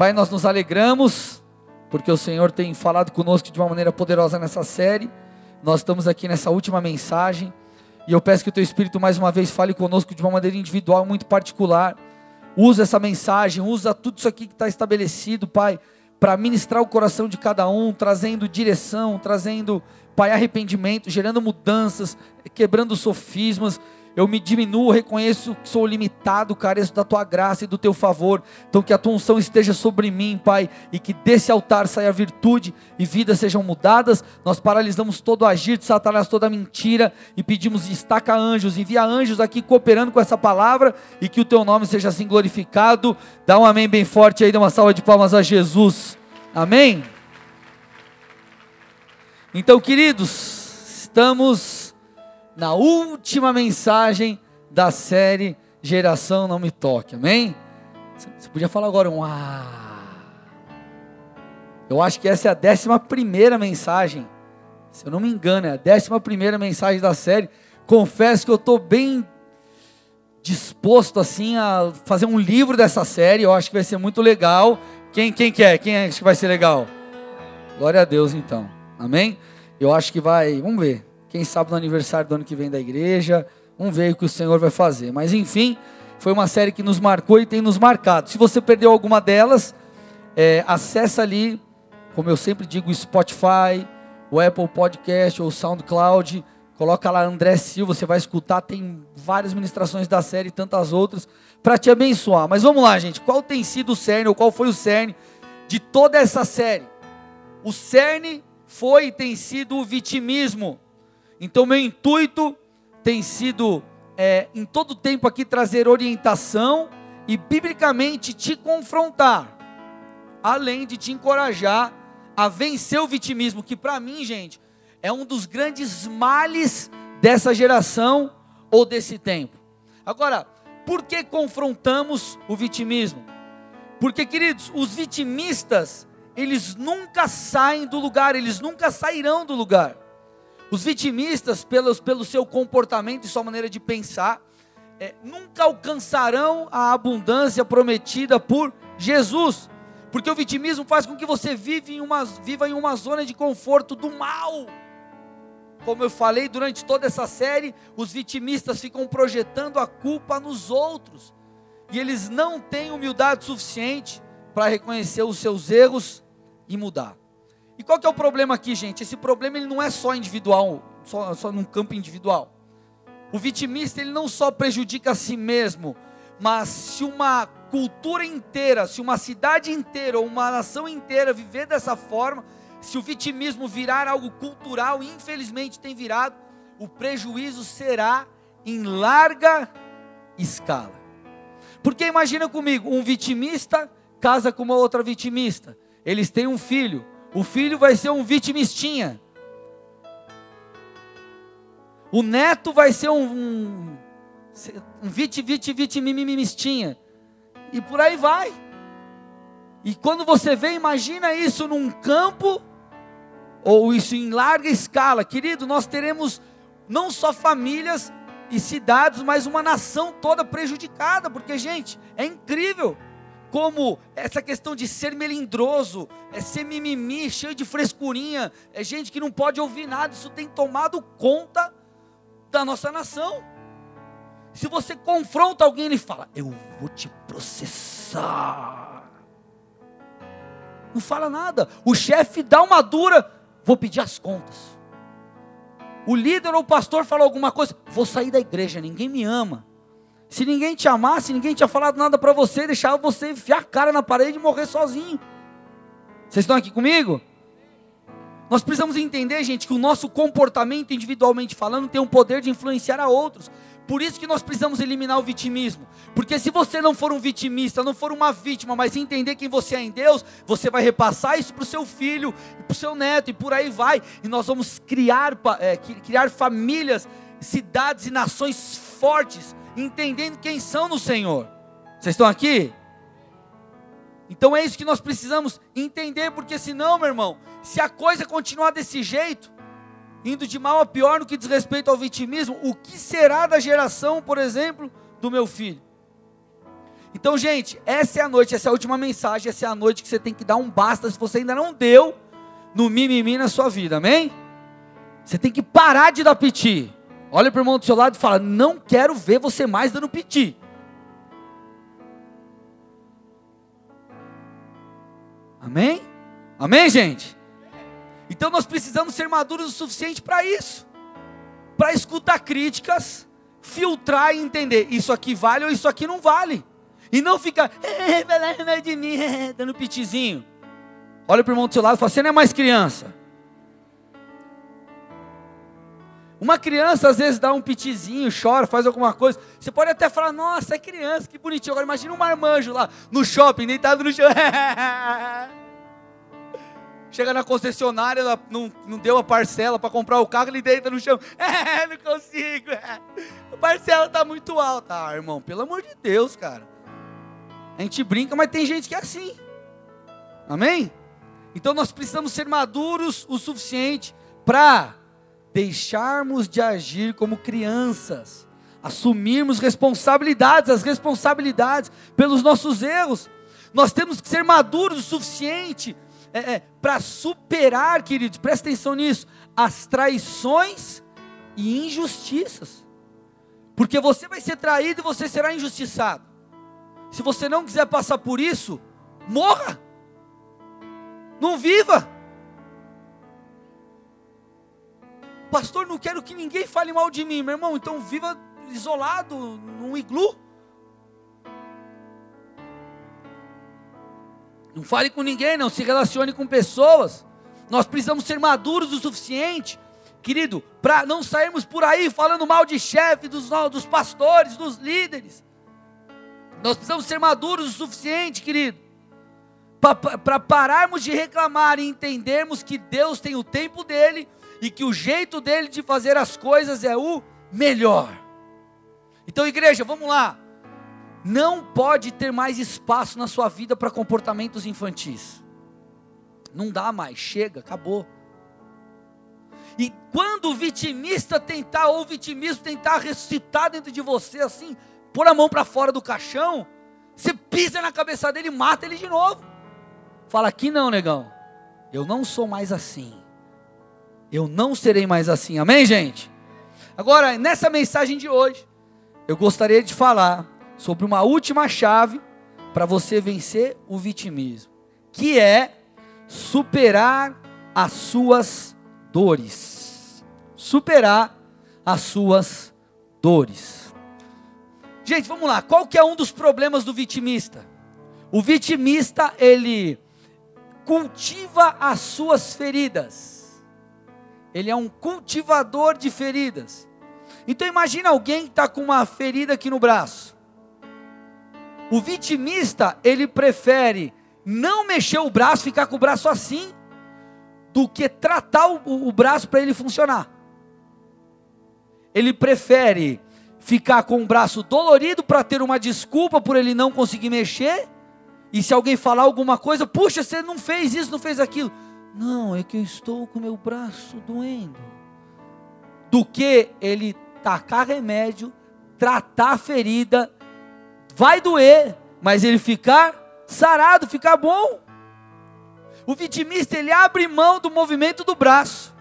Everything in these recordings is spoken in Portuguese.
Pai, nós nos alegramos, porque o Senhor tem falado conosco de uma maneira poderosa nessa série. Nós estamos aqui nessa última mensagem. E eu peço que o Teu Espírito mais uma vez fale conosco de uma maneira individual, muito particular. Usa essa mensagem, usa tudo isso aqui que está estabelecido, Pai, para ministrar o coração de cada um, trazendo direção, trazendo, Pai, arrependimento, gerando mudanças, quebrando sofismas eu me diminuo, reconheço que sou limitado, careço da tua graça e do teu favor. Então que a tua unção esteja sobre mim, Pai, e que desse altar saia virtude e vidas sejam mudadas. Nós paralisamos todo o agir de Satanás, toda mentira e pedimos destaca anjos, envia anjos aqui cooperando com essa palavra e que o teu nome seja assim glorificado. Dá um amém bem forte aí, dá uma salva de palmas a Jesus. Amém. Então, queridos, estamos na última mensagem da série Geração Não Me Toque, amém? Você podia falar agora um ah. Eu acho que essa é a décima primeira mensagem, se eu não me engano, é a décima primeira mensagem da série. Confesso que eu estou bem disposto assim a fazer um livro dessa série. Eu acho que vai ser muito legal. Quem, quem quer? Quem acha que vai ser legal? Glória a Deus então. Amém? Eu acho que vai. Vamos ver. Quem sabe no aniversário do ano que vem da igreja. Vamos ver o que o Senhor vai fazer. Mas enfim, foi uma série que nos marcou e tem nos marcado. Se você perdeu alguma delas, é, acessa ali, como eu sempre digo, o Spotify, o Apple Podcast ou o SoundCloud. Coloca lá André Silva, você vai escutar. Tem várias ministrações da série e tantas outras para te abençoar. Mas vamos lá, gente. Qual tem sido o cerne ou qual foi o cerne de toda essa série? O cerne foi e tem sido o vitimismo. Então, meu intuito tem sido, é, em todo tempo aqui, trazer orientação e, biblicamente, te confrontar, além de te encorajar a vencer o vitimismo, que para mim, gente, é um dos grandes males dessa geração ou desse tempo. Agora, por que confrontamos o vitimismo? Porque, queridos, os vitimistas, eles nunca saem do lugar, eles nunca sairão do lugar. Os vitimistas, pelos, pelo seu comportamento e sua maneira de pensar, é, nunca alcançarão a abundância prometida por Jesus. Porque o vitimismo faz com que você vive em uma, viva em uma zona de conforto do mal. Como eu falei durante toda essa série, os vitimistas ficam projetando a culpa nos outros. E eles não têm humildade suficiente para reconhecer os seus erros e mudar. E qual que é o problema aqui, gente? Esse problema ele não é só individual, só, só num campo individual. O vitimista ele não só prejudica a si mesmo, mas se uma cultura inteira, se uma cidade inteira ou uma nação inteira viver dessa forma, se o vitimismo virar algo cultural, infelizmente tem virado, o prejuízo será em larga escala. Porque imagina comigo, um vitimista casa com uma outra vitimista. Eles têm um filho. O filho vai ser um vitimistinha. O neto vai ser um, um, um vit, vit, vitimimistinha. E por aí vai. E quando você vê, imagina isso num campo, ou isso em larga escala. Querido, nós teremos não só famílias e cidades, mas uma nação toda prejudicada. Porque, gente, é incrível como essa questão de ser melindroso, é ser mimimi, cheio de frescurinha, é gente que não pode ouvir nada, isso tem tomado conta da nossa nação. Se você confronta alguém, ele fala: Eu vou te processar. Não fala nada. O chefe dá uma dura, vou pedir as contas. O líder ou o pastor fala alguma coisa, vou sair da igreja, ninguém me ama. Se ninguém te amasse, se ninguém tinha falado nada para você, deixava você enfiar a cara na parede e morrer sozinho. Vocês estão aqui comigo? Nós precisamos entender, gente, que o nosso comportamento, individualmente falando, tem um poder de influenciar a outros. Por isso que nós precisamos eliminar o vitimismo. Porque se você não for um vitimista, não for uma vítima, mas entender quem você é em Deus, você vai repassar isso para o seu filho, para o seu neto, e por aí vai. E nós vamos criar, é, criar famílias, cidades e nações fortes entendendo quem são no Senhor. Vocês estão aqui? Então é isso que nós precisamos entender, porque senão, meu irmão, se a coisa continuar desse jeito, indo de mal a pior no que diz respeito ao vitimismo, o que será da geração, por exemplo, do meu filho? Então, gente, essa é a noite, essa é a última mensagem, essa é a noite que você tem que dar um basta se você ainda não deu no mimimi na sua vida, amém? Você tem que parar de dar piti. Olha para o irmão do seu lado e fala: Não quero ver você mais dando piti. Amém? Amém, gente? Então nós precisamos ser maduros o suficiente para isso para escutar críticas, filtrar e entender: isso aqui vale ou isso aqui não vale. E não ficar, é, de mim, dando pitizinho. Olha para o irmão do seu lado e fala: Você não é mais criança. Uma criança às vezes dá um pitizinho, chora, faz alguma coisa. Você pode até falar: Nossa, é criança, que bonitinho. Agora imagina um marmanjo lá no shopping, deitado no chão. Chega na concessionária, ela não, não deu a parcela para comprar o carro, ele deita no chão. É, não consigo. A parcela está muito alta. Ah, irmão, pelo amor de Deus, cara. A gente brinca, mas tem gente que é assim. Amém? Então nós precisamos ser maduros o suficiente para deixarmos de agir como crianças, assumirmos responsabilidades, as responsabilidades pelos nossos erros. Nós temos que ser maduros o suficiente é, é, para superar, queridos, presta atenção nisso, as traições e injustiças. Porque você vai ser traído e você será injustiçado. Se você não quiser passar por isso, morra. Não viva. Pastor, não quero que ninguém fale mal de mim, meu irmão. Então viva isolado num iglu. Não fale com ninguém, não se relacione com pessoas. Nós precisamos ser maduros o suficiente, querido, para não sairmos por aí falando mal de chefe, dos, dos pastores, dos líderes. Nós precisamos ser maduros o suficiente, querido, para pararmos de reclamar e entendermos que Deus tem o tempo dele e que o jeito dele de fazer as coisas é o melhor. Então, igreja, vamos lá. Não pode ter mais espaço na sua vida para comportamentos infantis. Não dá mais, chega, acabou. E quando o vitimista tentar, ou o vitimismo tentar ressuscitar dentro de você, assim, pôr a mão para fora do caixão, você pisa na cabeça dele e mata ele de novo. Fala aqui não, negão. Eu não sou mais assim. Eu não serei mais assim. Amém, gente? Agora, nessa mensagem de hoje, eu gostaria de falar sobre uma última chave para você vencer o vitimismo, que é superar as suas dores. Superar as suas dores. Gente, vamos lá. Qual que é um dos problemas do vitimista? O vitimista, ele cultiva as suas feridas. Ele é um cultivador de feridas. Então imagina alguém que está com uma ferida aqui no braço. O vitimista, ele prefere não mexer o braço, ficar com o braço assim, do que tratar o, o braço para ele funcionar. Ele prefere ficar com o braço dolorido para ter uma desculpa por ele não conseguir mexer. E se alguém falar alguma coisa, puxa, você não fez isso, não fez aquilo. Não, é que eu estou com meu braço doendo. Do que ele tacar remédio, tratar a ferida vai doer, mas ele ficar sarado, ficar bom. O vitimista ele abre mão do movimento do braço,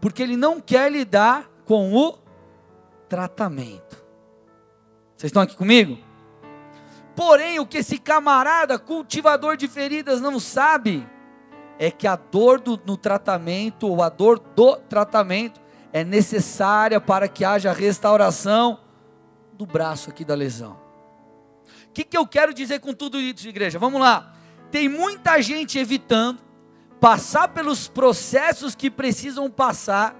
porque ele não quer lidar com o tratamento. Vocês estão aqui comigo? Porém, o que esse camarada cultivador de feridas não sabe é que a dor do, no tratamento, ou a dor do tratamento, é necessária para que haja restauração do braço aqui da lesão. O que, que eu quero dizer com tudo isso, igreja? Vamos lá. Tem muita gente evitando passar pelos processos que precisam passar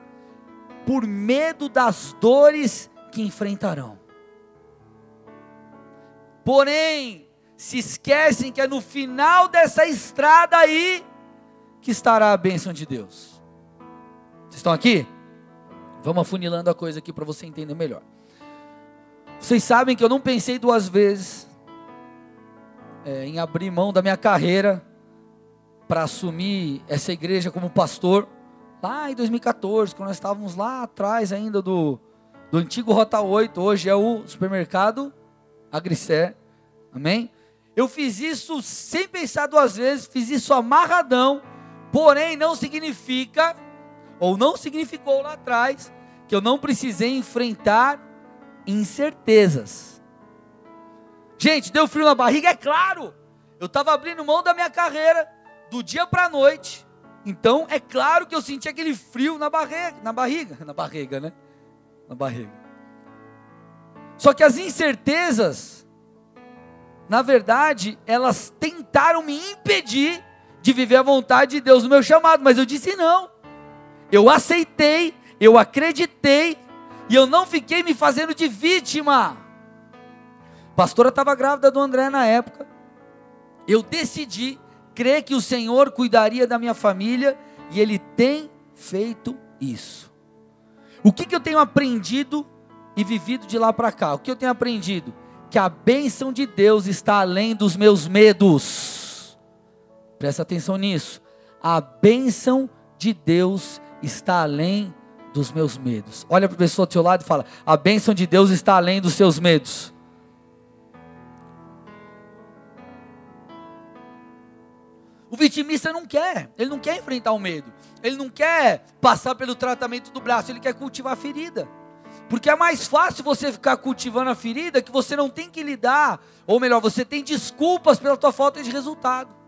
por medo das dores que enfrentarão. Porém, se esquecem que é no final dessa estrada aí que estará a bênção de Deus. Vocês estão aqui? Vamos afunilando a coisa aqui para você entender melhor. Vocês sabem que eu não pensei duas vezes é, em abrir mão da minha carreira para assumir essa igreja como pastor, lá em 2014, quando nós estávamos lá atrás ainda do, do antigo Rota 8, hoje é o supermercado Agricé, Amém? Eu fiz isso sem pensar duas vezes, fiz isso amarradão, porém não significa, ou não significou lá atrás, que eu não precisei enfrentar incertezas. Gente, deu frio na barriga? É claro! Eu estava abrindo mão da minha carreira, do dia para a noite. Então, é claro que eu senti aquele frio na barriga, na barriga, na barriga, né? Na barriga. Só que as incertezas, na verdade, elas tentaram me impedir de viver a vontade de Deus no meu chamado, mas eu disse não. Eu aceitei, eu acreditei e eu não fiquei me fazendo de vítima. Pastora estava grávida do André na época. Eu decidi crer que o Senhor cuidaria da minha família e Ele tem feito isso. O que, que eu tenho aprendido e vivido de lá para cá? O que eu tenho aprendido? Que a bênção de Deus está além dos meus medos. Presta atenção nisso. A bênção de Deus está além dos meus medos. Olha para a pessoa do seu lado e fala: A bênção de Deus está além dos seus medos. O vitimista não quer, ele não quer enfrentar o medo, ele não quer passar pelo tratamento do braço, ele quer cultivar a ferida. Porque é mais fácil você ficar cultivando a ferida que você não tem que lidar, ou melhor, você tem desculpas pela tua falta de resultado.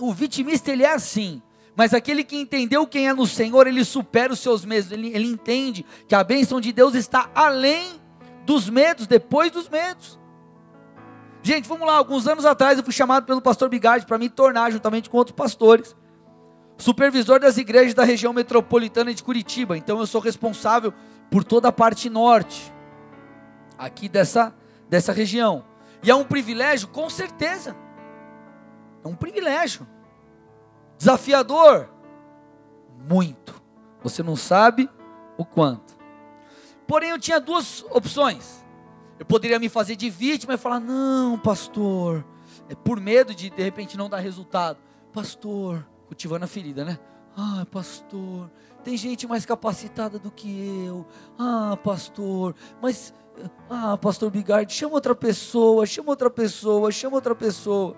O vitimista ele é assim, mas aquele que entendeu quem é no Senhor, ele supera os seus medos, ele, ele entende que a bênção de Deus está além dos medos, depois dos medos. Gente, vamos lá, alguns anos atrás eu fui chamado pelo pastor Bigardi para me tornar, juntamente com outros pastores, supervisor das igrejas da região metropolitana de Curitiba. Então eu sou responsável por toda a parte norte, aqui dessa, dessa região. E é um privilégio, com certeza. É um privilégio. Desafiador? Muito. Você não sabe o quanto. Porém, eu tinha duas opções. Eu poderia me fazer de vítima e falar: não, pastor, é por medo de de repente não dar resultado. Pastor, cultivando a ferida, né? Ah, pastor, tem gente mais capacitada do que eu. Ah, pastor, mas. Ah, pastor Bigard, chama outra pessoa, chama outra pessoa, chama outra pessoa.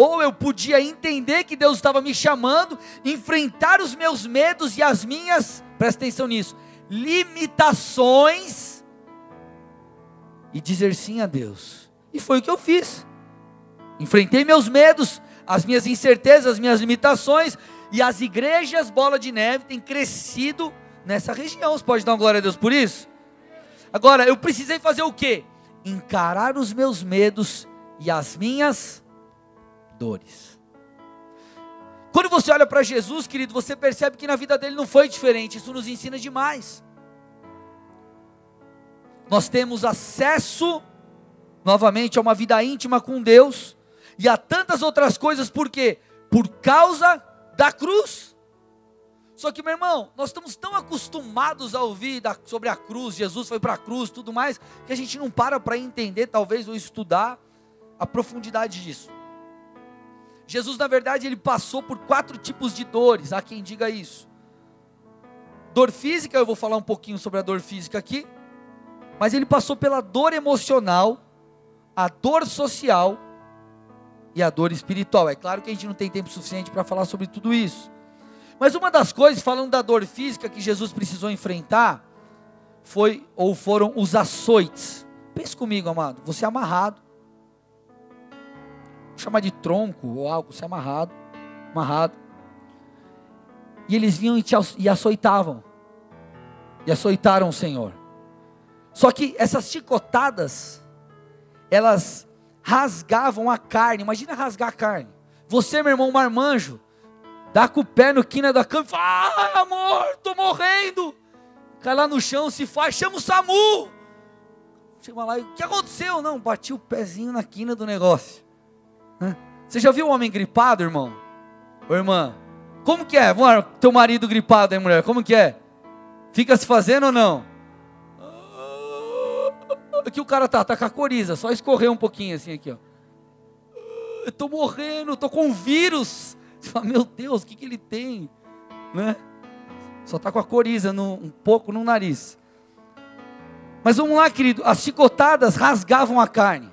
Ou eu podia entender que Deus estava me chamando, enfrentar os meus medos e as minhas, presta atenção nisso, limitações e dizer sim a Deus. E foi o que eu fiz. Enfrentei meus medos, as minhas incertezas, as minhas limitações, e as igrejas Bola de Neve têm crescido nessa região. Você pode dar uma glória a Deus por isso? Agora, eu precisei fazer o quê? Encarar os meus medos e as minhas dores. Quando você olha para Jesus, querido, você percebe que na vida dele não foi diferente. Isso nos ensina demais nós temos acesso novamente a uma vida íntima com Deus e a tantas outras coisas, por quê? Por causa da cruz. Só que, meu irmão, nós estamos tão acostumados a ouvir da, sobre a cruz, Jesus foi para a cruz, tudo mais, que a gente não para para entender, talvez, ou estudar a profundidade disso. Jesus, na verdade, ele passou por quatro tipos de dores, há quem diga isso. Dor física, eu vou falar um pouquinho sobre a dor física aqui mas ele passou pela dor emocional, a dor social e a dor espiritual. É claro que a gente não tem tempo suficiente para falar sobre tudo isso. Mas uma das coisas, falando da dor física que Jesus precisou enfrentar, foi ou foram os açoites. Pense comigo, amado. Você é amarrado. Chamar de tronco ou algo, você é amarrado, amarrado. E eles vinham e, te, e açoitavam. E açoitaram o Senhor. Só que essas chicotadas, elas rasgavam a carne. Imagina rasgar a carne. Você, meu irmão marmanjo, dá com o pé no quina da cama e fala: Ai, amor, tô morrendo. Cai lá no chão, se faz, chama o SAMU. Chega lá e o que aconteceu? Não, bati o pezinho na quina do negócio. Você já viu um homem gripado, irmão? Ô irmã, como que é? Teu marido gripado aí, mulher, como que é? Fica se fazendo ou não? Aqui o cara tá, tá com a coriza, só escorreu um pouquinho assim aqui, ó. Eu tô morrendo, tô com vírus. Você fala, meu Deus, o que, que ele tem? Né? Só tá com a coriza no, um pouco no nariz. Mas vamos lá, querido, as chicotadas rasgavam a carne,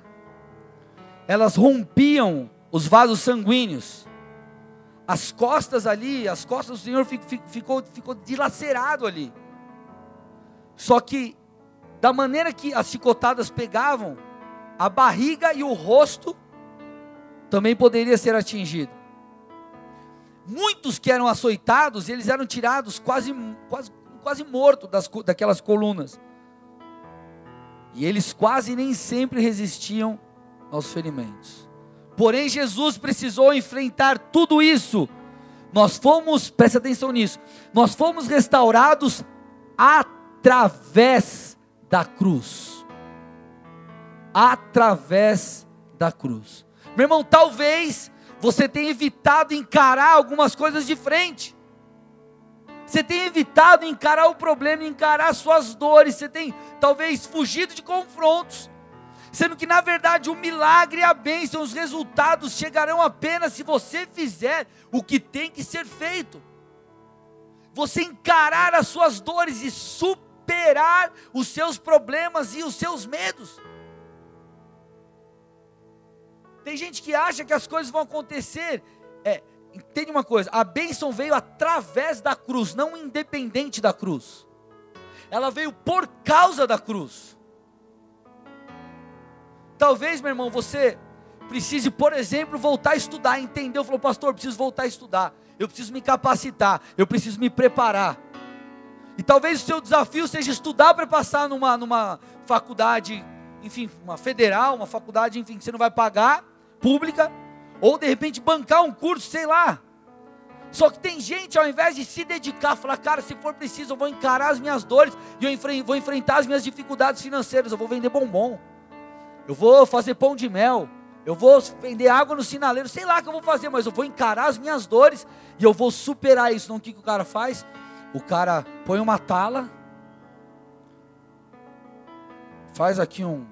elas rompiam os vasos sanguíneos, as costas ali, as costas do Senhor ficou, ficou dilacerado ali. Só que, da maneira que as chicotadas pegavam, a barriga e o rosto também poderia ser atingido. Muitos que eram açoitados, eles eram tirados quase, quase, quase mortos das, daquelas colunas. E eles quase nem sempre resistiam aos ferimentos. Porém, Jesus precisou enfrentar tudo isso. Nós fomos, preste atenção nisso, nós fomos restaurados através da cruz. Através da cruz. Meu irmão, talvez você tenha evitado encarar algumas coisas de frente. Você tem evitado encarar o problema, encarar suas dores. Você tem talvez fugido de confrontos. Sendo que na verdade o milagre e a bênção, os resultados chegarão apenas se você fizer o que tem que ser feito. Você encarar as suas dores e superar os seus problemas e os seus medos. Tem gente que acha que as coisas vão acontecer. É, entende uma coisa: a bênção veio através da cruz, não independente da cruz. Ela veio por causa da cruz. Talvez, meu irmão, você precise, por exemplo, voltar a estudar, entendeu? Falou, pastor, eu preciso voltar a estudar, eu preciso me capacitar, eu preciso me preparar. E talvez o seu desafio seja estudar para passar numa, numa faculdade, enfim, uma federal, uma faculdade, enfim, que você não vai pagar, pública, ou de repente bancar um curso, sei lá. Só que tem gente, ao invés de se dedicar, falar, cara, se for preciso, eu vou encarar as minhas dores e eu vou enfrentar as minhas dificuldades financeiras, eu vou vender bombom, eu vou fazer pão de mel, eu vou vender água no sinaleiro, sei lá o que eu vou fazer, mas eu vou encarar as minhas dores e eu vou superar isso. Então o que, que o cara faz? O cara põe uma tala, faz aqui um,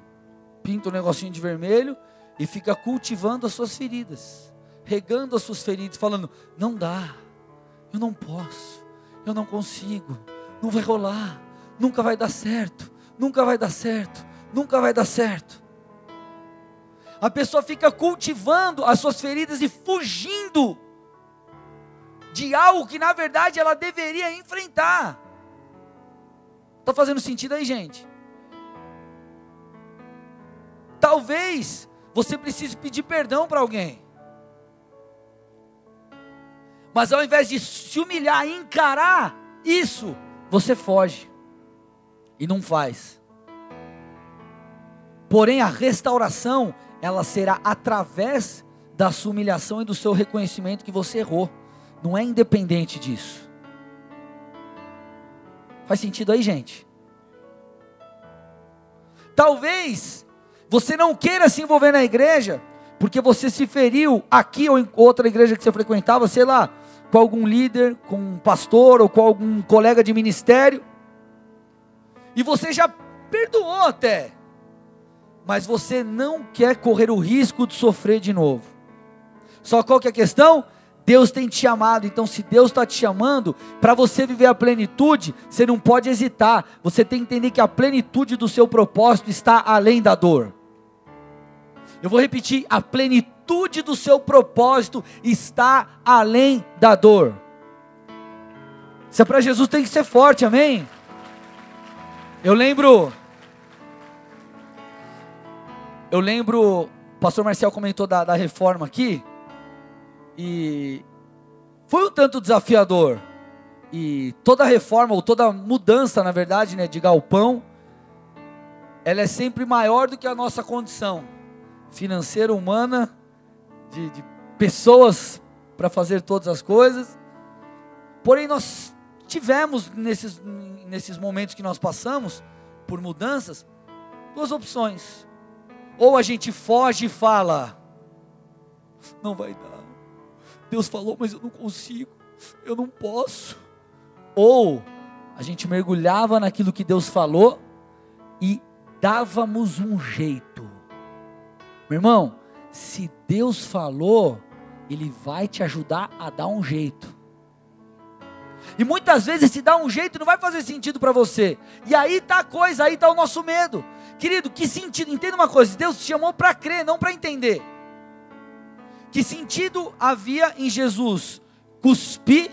pinta um negocinho de vermelho e fica cultivando as suas feridas, regando as suas feridas, falando: não dá, eu não posso, eu não consigo, não vai rolar, nunca vai dar certo, nunca vai dar certo, nunca vai dar certo. A pessoa fica cultivando as suas feridas e fugindo de algo que na verdade ela deveria enfrentar. Está fazendo sentido aí, gente? Talvez você precisa pedir perdão para alguém. Mas ao invés de se humilhar e encarar isso, você foge e não faz. Porém, a restauração, ela será através da sua humilhação e do seu reconhecimento que você errou. Não é independente disso. Faz sentido aí, gente? Talvez você não queira se envolver na igreja, porque você se feriu aqui ou em outra igreja que você frequentava, sei lá, com algum líder, com um pastor ou com algum colega de ministério, e você já perdoou até, mas você não quer correr o risco de sofrer de novo. Só qual que é a questão? Deus tem te chamado, então se Deus está te chamando, para você viver a plenitude, você não pode hesitar, você tem que entender que a plenitude do seu propósito está além da dor. Eu vou repetir: a plenitude do seu propósito está além da dor. Isso é para Jesus tem que ser forte, amém? Eu lembro. Eu lembro, o pastor Marcel comentou da, da reforma aqui, e foi um tanto desafiador. E toda reforma, ou toda mudança, na verdade, né, de galpão, ela é sempre maior do que a nossa condição financeira, humana, de, de pessoas para fazer todas as coisas. Porém, nós tivemos nesses, nesses momentos que nós passamos por mudanças, duas opções. Ou a gente foge e fala, não vai dar. Deus falou, mas eu não consigo, eu não posso. Ou a gente mergulhava naquilo que Deus falou e dávamos um jeito. Meu irmão, se Deus falou, Ele vai te ajudar a dar um jeito. E muitas vezes se dá um jeito não vai fazer sentido para você. E aí tá a coisa, aí tá o nosso medo. Querido, que sentido? Entenda uma coisa, Deus te chamou para crer, não para entender. Que sentido havia em Jesus cuspir?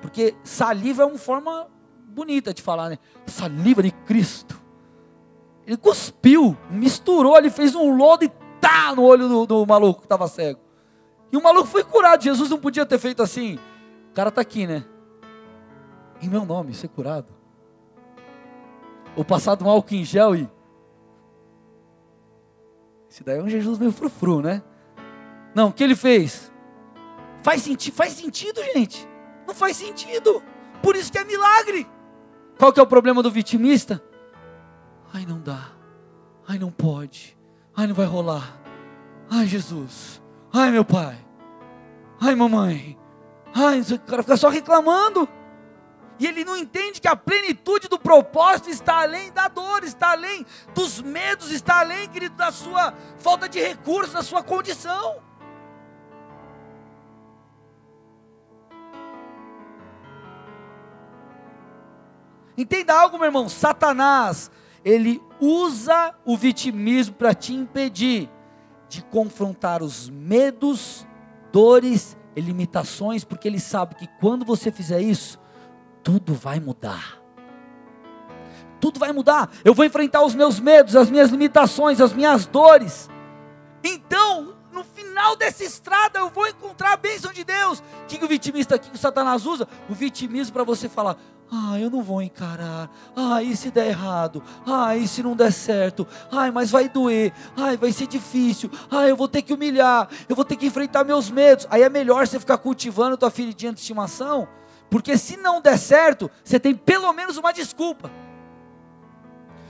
Porque saliva é uma forma bonita de falar, né? Saliva de Cristo. Ele cuspiu, misturou, ele fez um lodo e tá no olho do, do maluco que estava cego. E o maluco foi curado. Jesus não podia ter feito assim. O cara está aqui, né? Em meu nome, ser curado. Ou passado um álcool em gel e. Esse daí é um Jesus meio frufru, né? Não, o que ele fez? Faz, senti faz sentido, gente. Não faz sentido. Por isso que é milagre. Qual que é o problema do vitimista? Ai, não dá. Ai, não pode. Ai, não vai rolar. Ai, Jesus. Ai, meu pai. Ai, mamãe. Ai, o cara fica só reclamando. E ele não entende que a plenitude do propósito está além da dor, está além dos medos, está além, querido, da sua falta de recursos, da sua condição. Entenda algo, meu irmão. Satanás, ele usa o vitimismo para te impedir de confrontar os medos, dores e limitações, porque ele sabe que quando você fizer isso, tudo vai mudar. Tudo vai mudar. Eu vou enfrentar os meus medos, as minhas limitações, as minhas dores. Então, no final dessa estrada, eu vou encontrar a bênção de Deus. O que o vitimista aqui que o Satanás usa? O vitimismo para você falar: ah, eu não vou encarar. Ah, e se der errado? Ah, e se não der certo? Ai, mas vai doer. Ai, vai ser difícil. Ai, eu vou ter que humilhar. Eu vou ter que enfrentar meus medos. Aí é melhor você ficar cultivando tua feridinha de estimação, porque se não der certo, você tem pelo menos uma desculpa.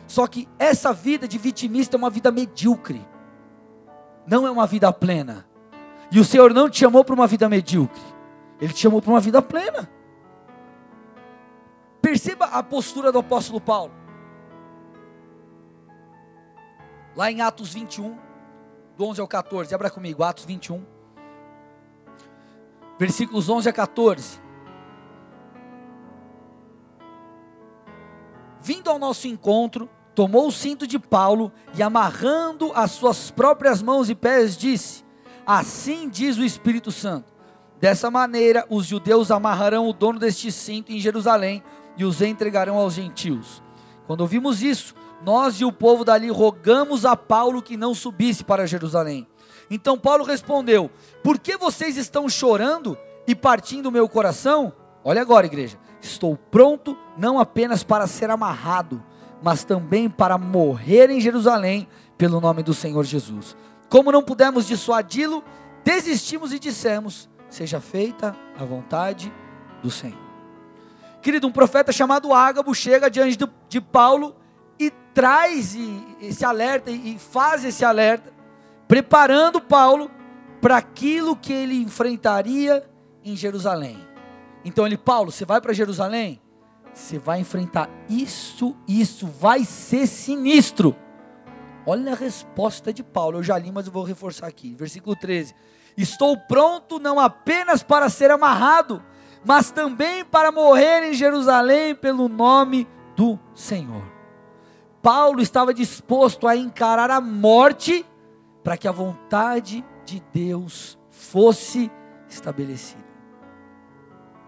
Só que essa vida de vitimista é uma vida medíocre. Não é uma vida plena. E o Senhor não te chamou para uma vida medíocre. Ele te chamou para uma vida plena. Perceba a postura do apóstolo Paulo. Lá em Atos 21, do 11 ao 14, abra comigo, Atos 21, versículos 11 a 14. Vindo ao nosso encontro, tomou o cinto de Paulo e, amarrando as suas próprias mãos e pés, disse: Assim diz o Espírito Santo: Dessa maneira, os judeus amarrarão o dono deste cinto em Jerusalém e os entregarão aos gentios. Quando ouvimos isso, nós e o povo dali rogamos a Paulo que não subisse para Jerusalém. Então Paulo respondeu: Por que vocês estão chorando e partindo o meu coração? Olha agora, igreja. Estou pronto não apenas para ser amarrado, mas também para morrer em Jerusalém pelo nome do Senhor Jesus. Como não pudemos dissuadi-lo, desistimos e dissemos: Seja feita a vontade do Senhor. Querido, um profeta chamado Ágabo chega diante de, de Paulo e traz esse alerta e faz esse alerta, preparando Paulo para aquilo que ele enfrentaria em Jerusalém. Então ele, Paulo, você vai para Jerusalém? Você vai enfrentar isso, isso vai ser sinistro. Olha a resposta de Paulo, eu já li, mas eu vou reforçar aqui. Versículo 13: Estou pronto não apenas para ser amarrado, mas também para morrer em Jerusalém pelo nome do Senhor. Paulo estava disposto a encarar a morte para que a vontade de Deus fosse estabelecida.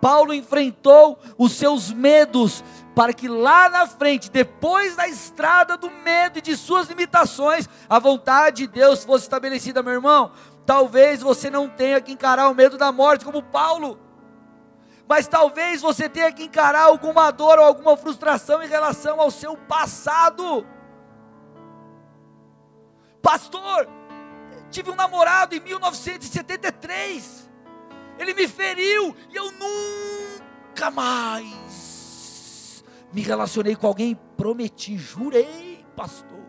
Paulo enfrentou os seus medos para que lá na frente, depois da estrada do medo e de suas limitações, a vontade de Deus fosse estabelecida, meu irmão. Talvez você não tenha que encarar o medo da morte como Paulo mas talvez você tenha que encarar alguma dor ou alguma frustração em relação ao seu passado. Pastor, tive um namorado em 1973, ele me feriu e eu nunca mais me relacionei com alguém. Prometi, jurei, pastor,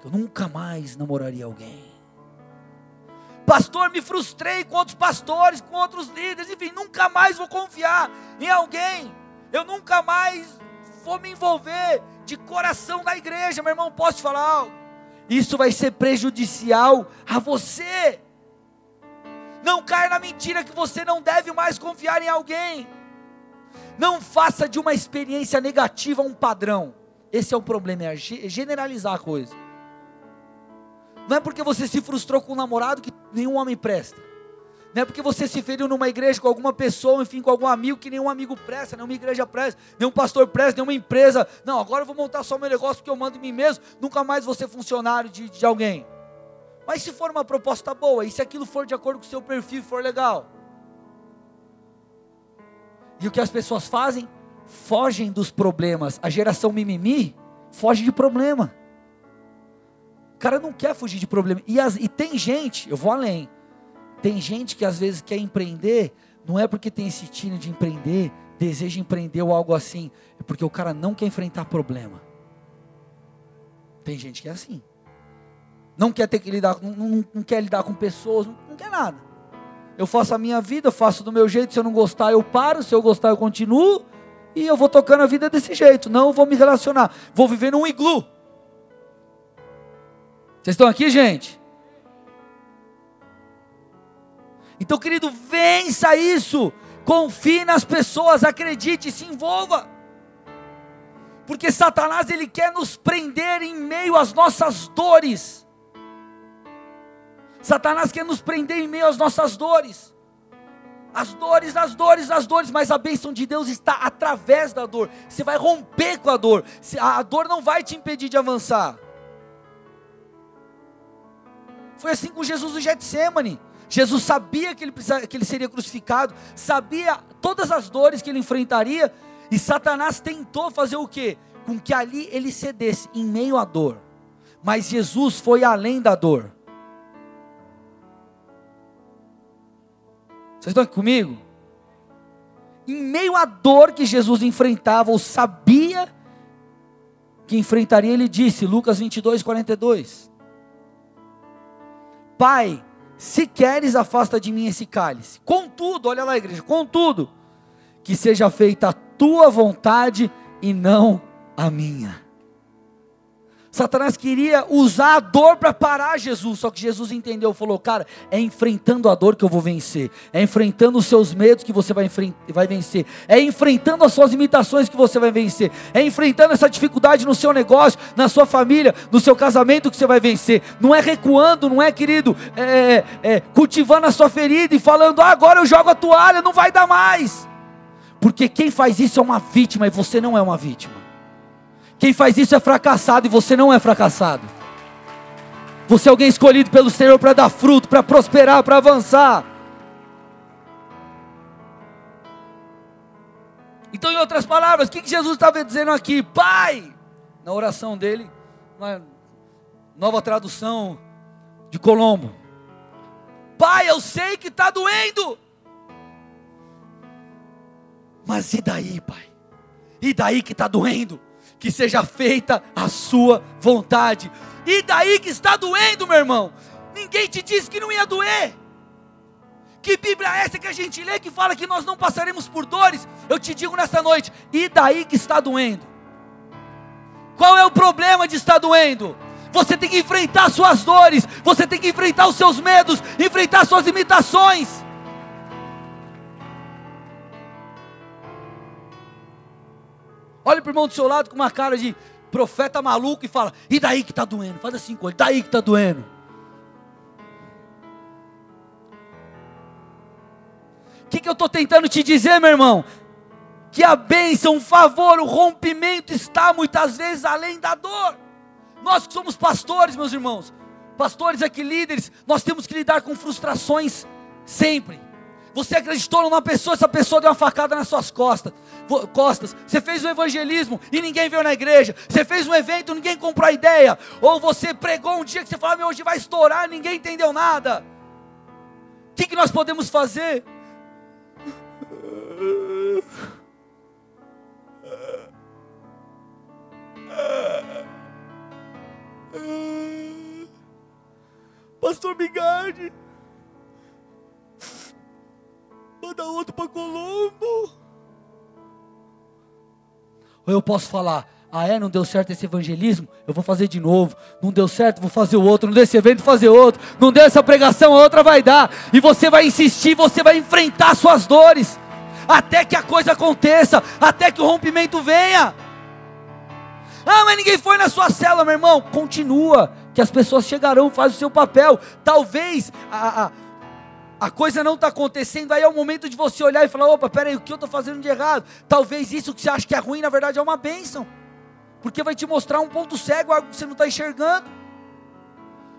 que eu nunca mais namoraria alguém. Pastor, me frustrei com outros pastores, com outros líderes, enfim, nunca mais vou confiar em alguém. Eu nunca mais vou me envolver de coração na igreja, meu irmão, posso te falar algo? Isso vai ser prejudicial a você. Não caia na mentira que você não deve mais confiar em alguém. Não faça de uma experiência negativa um padrão. Esse é o problema, é generalizar a coisa. Não é porque você se frustrou com um namorado que nenhum homem presta. Não é porque você se feriu numa igreja com alguma pessoa, enfim, com algum amigo, que nenhum amigo presta, nenhuma igreja presta, nenhum pastor presta, nenhuma empresa. Não, agora eu vou montar só meu negócio porque eu mando em mim mesmo, nunca mais vou ser funcionário de, de alguém. Mas se for uma proposta boa, e se aquilo for de acordo com o seu perfil for legal. E o que as pessoas fazem? Fogem dos problemas. A geração mimimi foge de problema. O cara não quer fugir de problema. E, as, e tem gente, eu vou além. Tem gente que às vezes quer empreender, não é porque tem esse tino de empreender, deseja empreender ou algo assim, é porque o cara não quer enfrentar problema. Tem gente que é assim não quer ter que lidar, não, não, não quer lidar com pessoas, não, não, quer nada. Eu faço a minha vida, eu faço do meu jeito, se eu não gostar eu paro, se eu gostar eu continuo, e eu vou tocando a vida desse jeito, não vou me relacionar, vou viver num iglu. Vocês estão aqui, gente? Então, querido, vença isso. Confie nas pessoas, acredite, se envolva. Porque Satanás ele quer nos prender em meio às nossas dores. Satanás quer nos prender em meio às nossas dores. As dores, as dores, as dores, mas a bênção de Deus está através da dor. Você vai romper com a dor. A dor não vai te impedir de avançar. Foi assim com Jesus no Getsemane. Jesus sabia que ele, precisava, que ele seria crucificado, sabia todas as dores que ele enfrentaria, e Satanás tentou fazer o quê? Com que ali ele cedesse em meio à dor. Mas Jesus foi além da dor. Vocês estão aqui comigo? Em meio à dor que Jesus enfrentava, ou sabia que enfrentaria, ele disse, Lucas 22, 42: Pai, se queres, afasta de mim esse cálice. Contudo, olha lá, igreja, contudo, que seja feita a tua vontade e não a minha. Satanás queria usar a dor para parar Jesus, só que Jesus entendeu, falou: Cara, é enfrentando a dor que eu vou vencer, é enfrentando os seus medos que você vai, vai vencer, é enfrentando as suas limitações que você vai vencer, é enfrentando essa dificuldade no seu negócio, na sua família, no seu casamento que você vai vencer. Não é recuando, não é, querido, é, é, é cultivando a sua ferida e falando: ah, Agora eu jogo a toalha, não vai dar mais. Porque quem faz isso é uma vítima e você não é uma vítima. Quem faz isso é fracassado e você não é fracassado. Você é alguém escolhido pelo Senhor para dar fruto, para prosperar, para avançar. Então, em outras palavras, o que Jesus estava dizendo aqui? Pai, na oração dele, nova tradução de Colombo. Pai, eu sei que está doendo. Mas e daí, pai? E daí que está doendo? Que seja feita a sua vontade. E daí que está doendo, meu irmão. Ninguém te disse que não ia doer. Que Bíblia é essa que a gente lê que fala que nós não passaremos por dores? Eu te digo nessa noite, e daí que está doendo? Qual é o problema de estar doendo? Você tem que enfrentar suas dores, você tem que enfrentar os seus medos, enfrentar suas limitações. Olha para o irmão do seu lado com uma cara de profeta maluco e fala: E daí que está doendo? Faz assim com ele: Daí que está doendo. O que, que eu estou tentando te dizer, meu irmão? Que a bênção, o favor, o rompimento está muitas vezes além da dor. Nós que somos pastores, meus irmãos, pastores aqui, líderes, nós temos que lidar com frustrações sempre. Você acreditou numa pessoa, essa pessoa deu uma facada nas suas costas. Costas. Você fez um evangelismo e ninguém veio na igreja. Você fez um evento, ninguém comprou a ideia. Ou você pregou um dia que você falou, meu, hoje vai estourar, ninguém entendeu nada. O que, que nós podemos fazer? Pastor Bigardi manda outro para Colombo. Ou eu posso falar, ah é, não deu certo esse evangelismo, eu vou fazer de novo. Não deu certo, vou fazer o outro. Não deu esse evento, vou fazer outro. Não deu essa pregação, a outra vai dar. E você vai insistir, você vai enfrentar suas dores. até que a coisa aconteça, até que o rompimento venha. Ah, mas ninguém foi na sua cela, meu irmão. Continua, que as pessoas chegarão, faz o seu papel. Talvez a, a, a coisa não está acontecendo, aí é o momento de você olhar e falar: opa, peraí, o que eu estou fazendo de errado? Talvez isso que você acha que é ruim, na verdade é uma bênção, porque vai te mostrar um ponto cego, algo que você não está enxergando.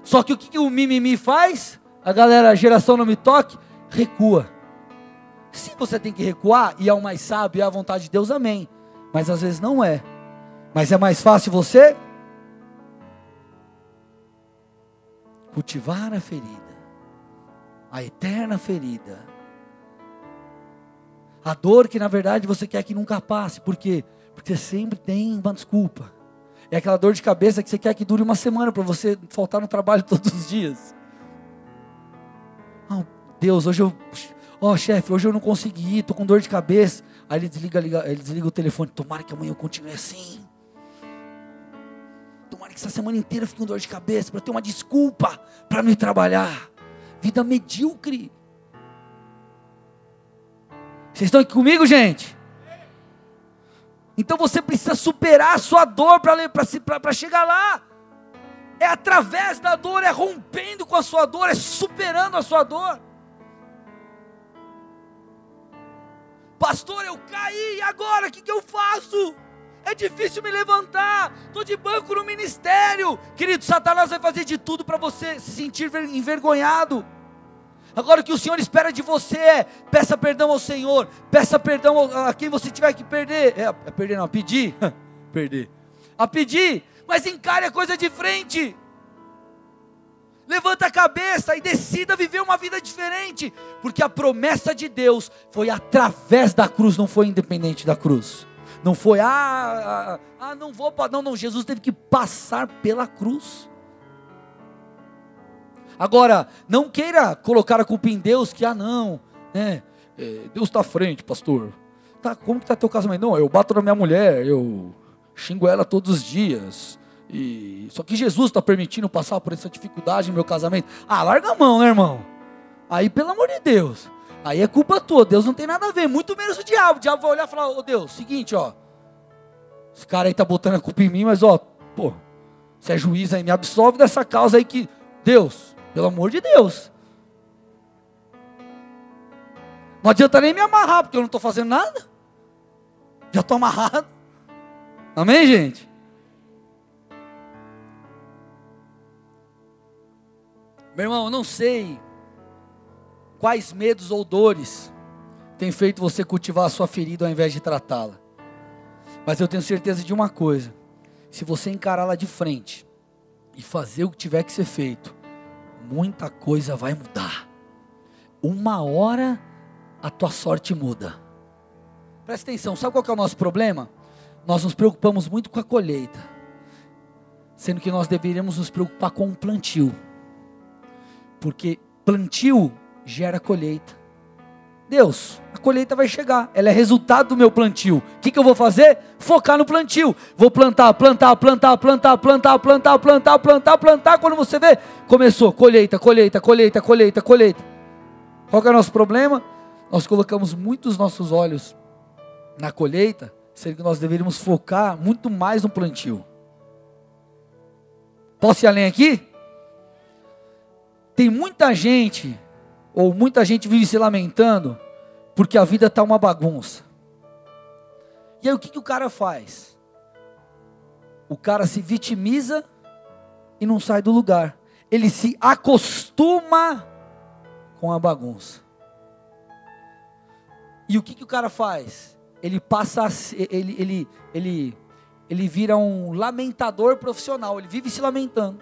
Só que o que o mimimi faz? A galera, a geração não me toque, recua. Se você tem que recuar e é o mais sábio é a vontade de Deus, amém. Mas às vezes não é. Mas é mais fácil você cultivar a ferida, a eterna ferida. A dor que na verdade você quer que nunca passe, por quê? Porque sempre tem uma desculpa. É aquela dor de cabeça que você quer que dure uma semana para você faltar no trabalho todos os dias. Oh, Deus, hoje eu. Ó, oh, chefe, hoje eu não consegui estou com dor de cabeça. Aí ele desliga, liga, ele desliga o telefone. Tomara que amanhã eu continue assim. Tomara que essa semana inteira eu fique com dor de cabeça para ter uma desculpa para ir trabalhar. Vida medíocre. Vocês estão aqui comigo, gente? Então você precisa superar a sua dor para chegar lá. É através da dor, é rompendo com a sua dor, é superando a sua dor. Pastor, eu caí, e agora o que, que eu faço? É difícil me levantar, estou de banco no ministério. Querido, Satanás vai fazer de tudo para você se sentir envergonhado. Agora o que o Senhor espera de você é: peça perdão ao Senhor, peça perdão a quem você tiver que perder. É, é perder não, a pedir. perder. A pedir, mas encare a coisa de frente. Levanta a cabeça e decida viver uma vida diferente, porque a promessa de Deus foi através da cruz, não foi independente da cruz. Não foi, ah, ah, ah não vou, não, não, Jesus teve que passar pela cruz. Agora, não queira colocar a culpa em Deus, que ah não, né? É, Deus está à frente, pastor. Tá, como que está teu casamento? Não, eu bato na minha mulher, eu xingo ela todos os dias. E só que Jesus está permitindo passar por essa dificuldade no meu casamento. Ah, larga a mão, né, irmão? Aí, pelo amor de Deus, aí é culpa tua. Deus não tem nada a ver, muito menos o diabo. O diabo vai olhar e falar: Ô oh, Deus, seguinte, ó. Esse cara aí tá botando a culpa em mim, mas ó, pô, você é juiz aí, me absolve dessa causa aí que Deus, pelo amor de Deus. Não adianta nem me amarrar, porque eu não estou fazendo nada. Já estou amarrado. Amém, gente? Meu irmão, eu não sei quais medos ou dores têm feito você cultivar a sua ferida ao invés de tratá-la. Mas eu tenho certeza de uma coisa: se você encará-la de frente e fazer o que tiver que ser feito, muita coisa vai mudar. Uma hora a tua sorte muda. Presta atenção, sabe qual é o nosso problema? Nós nos preocupamos muito com a colheita, sendo que nós deveríamos nos preocupar com o plantio, porque plantio gera colheita. Deus, a colheita vai chegar, ela é resultado do meu plantio. O que, que eu vou fazer? Focar no plantio. Vou plantar, plantar, plantar, plantar, plantar, plantar, plantar, plantar, plantar. Quando você vê, começou colheita, colheita, colheita, colheita, colheita. Qual é o nosso problema? Nós colocamos muitos nossos olhos na colheita, sendo que nós deveríamos focar muito mais no plantio. Posso ir além aqui? Tem muita gente ou muita gente vive se lamentando porque a vida está uma bagunça. E aí o que, que o cara faz? O cara se vitimiza e não sai do lugar. Ele se acostuma com a bagunça. E o que, que o cara faz? Ele passa, ele, ele, ele, ele vira um lamentador profissional. Ele vive se lamentando.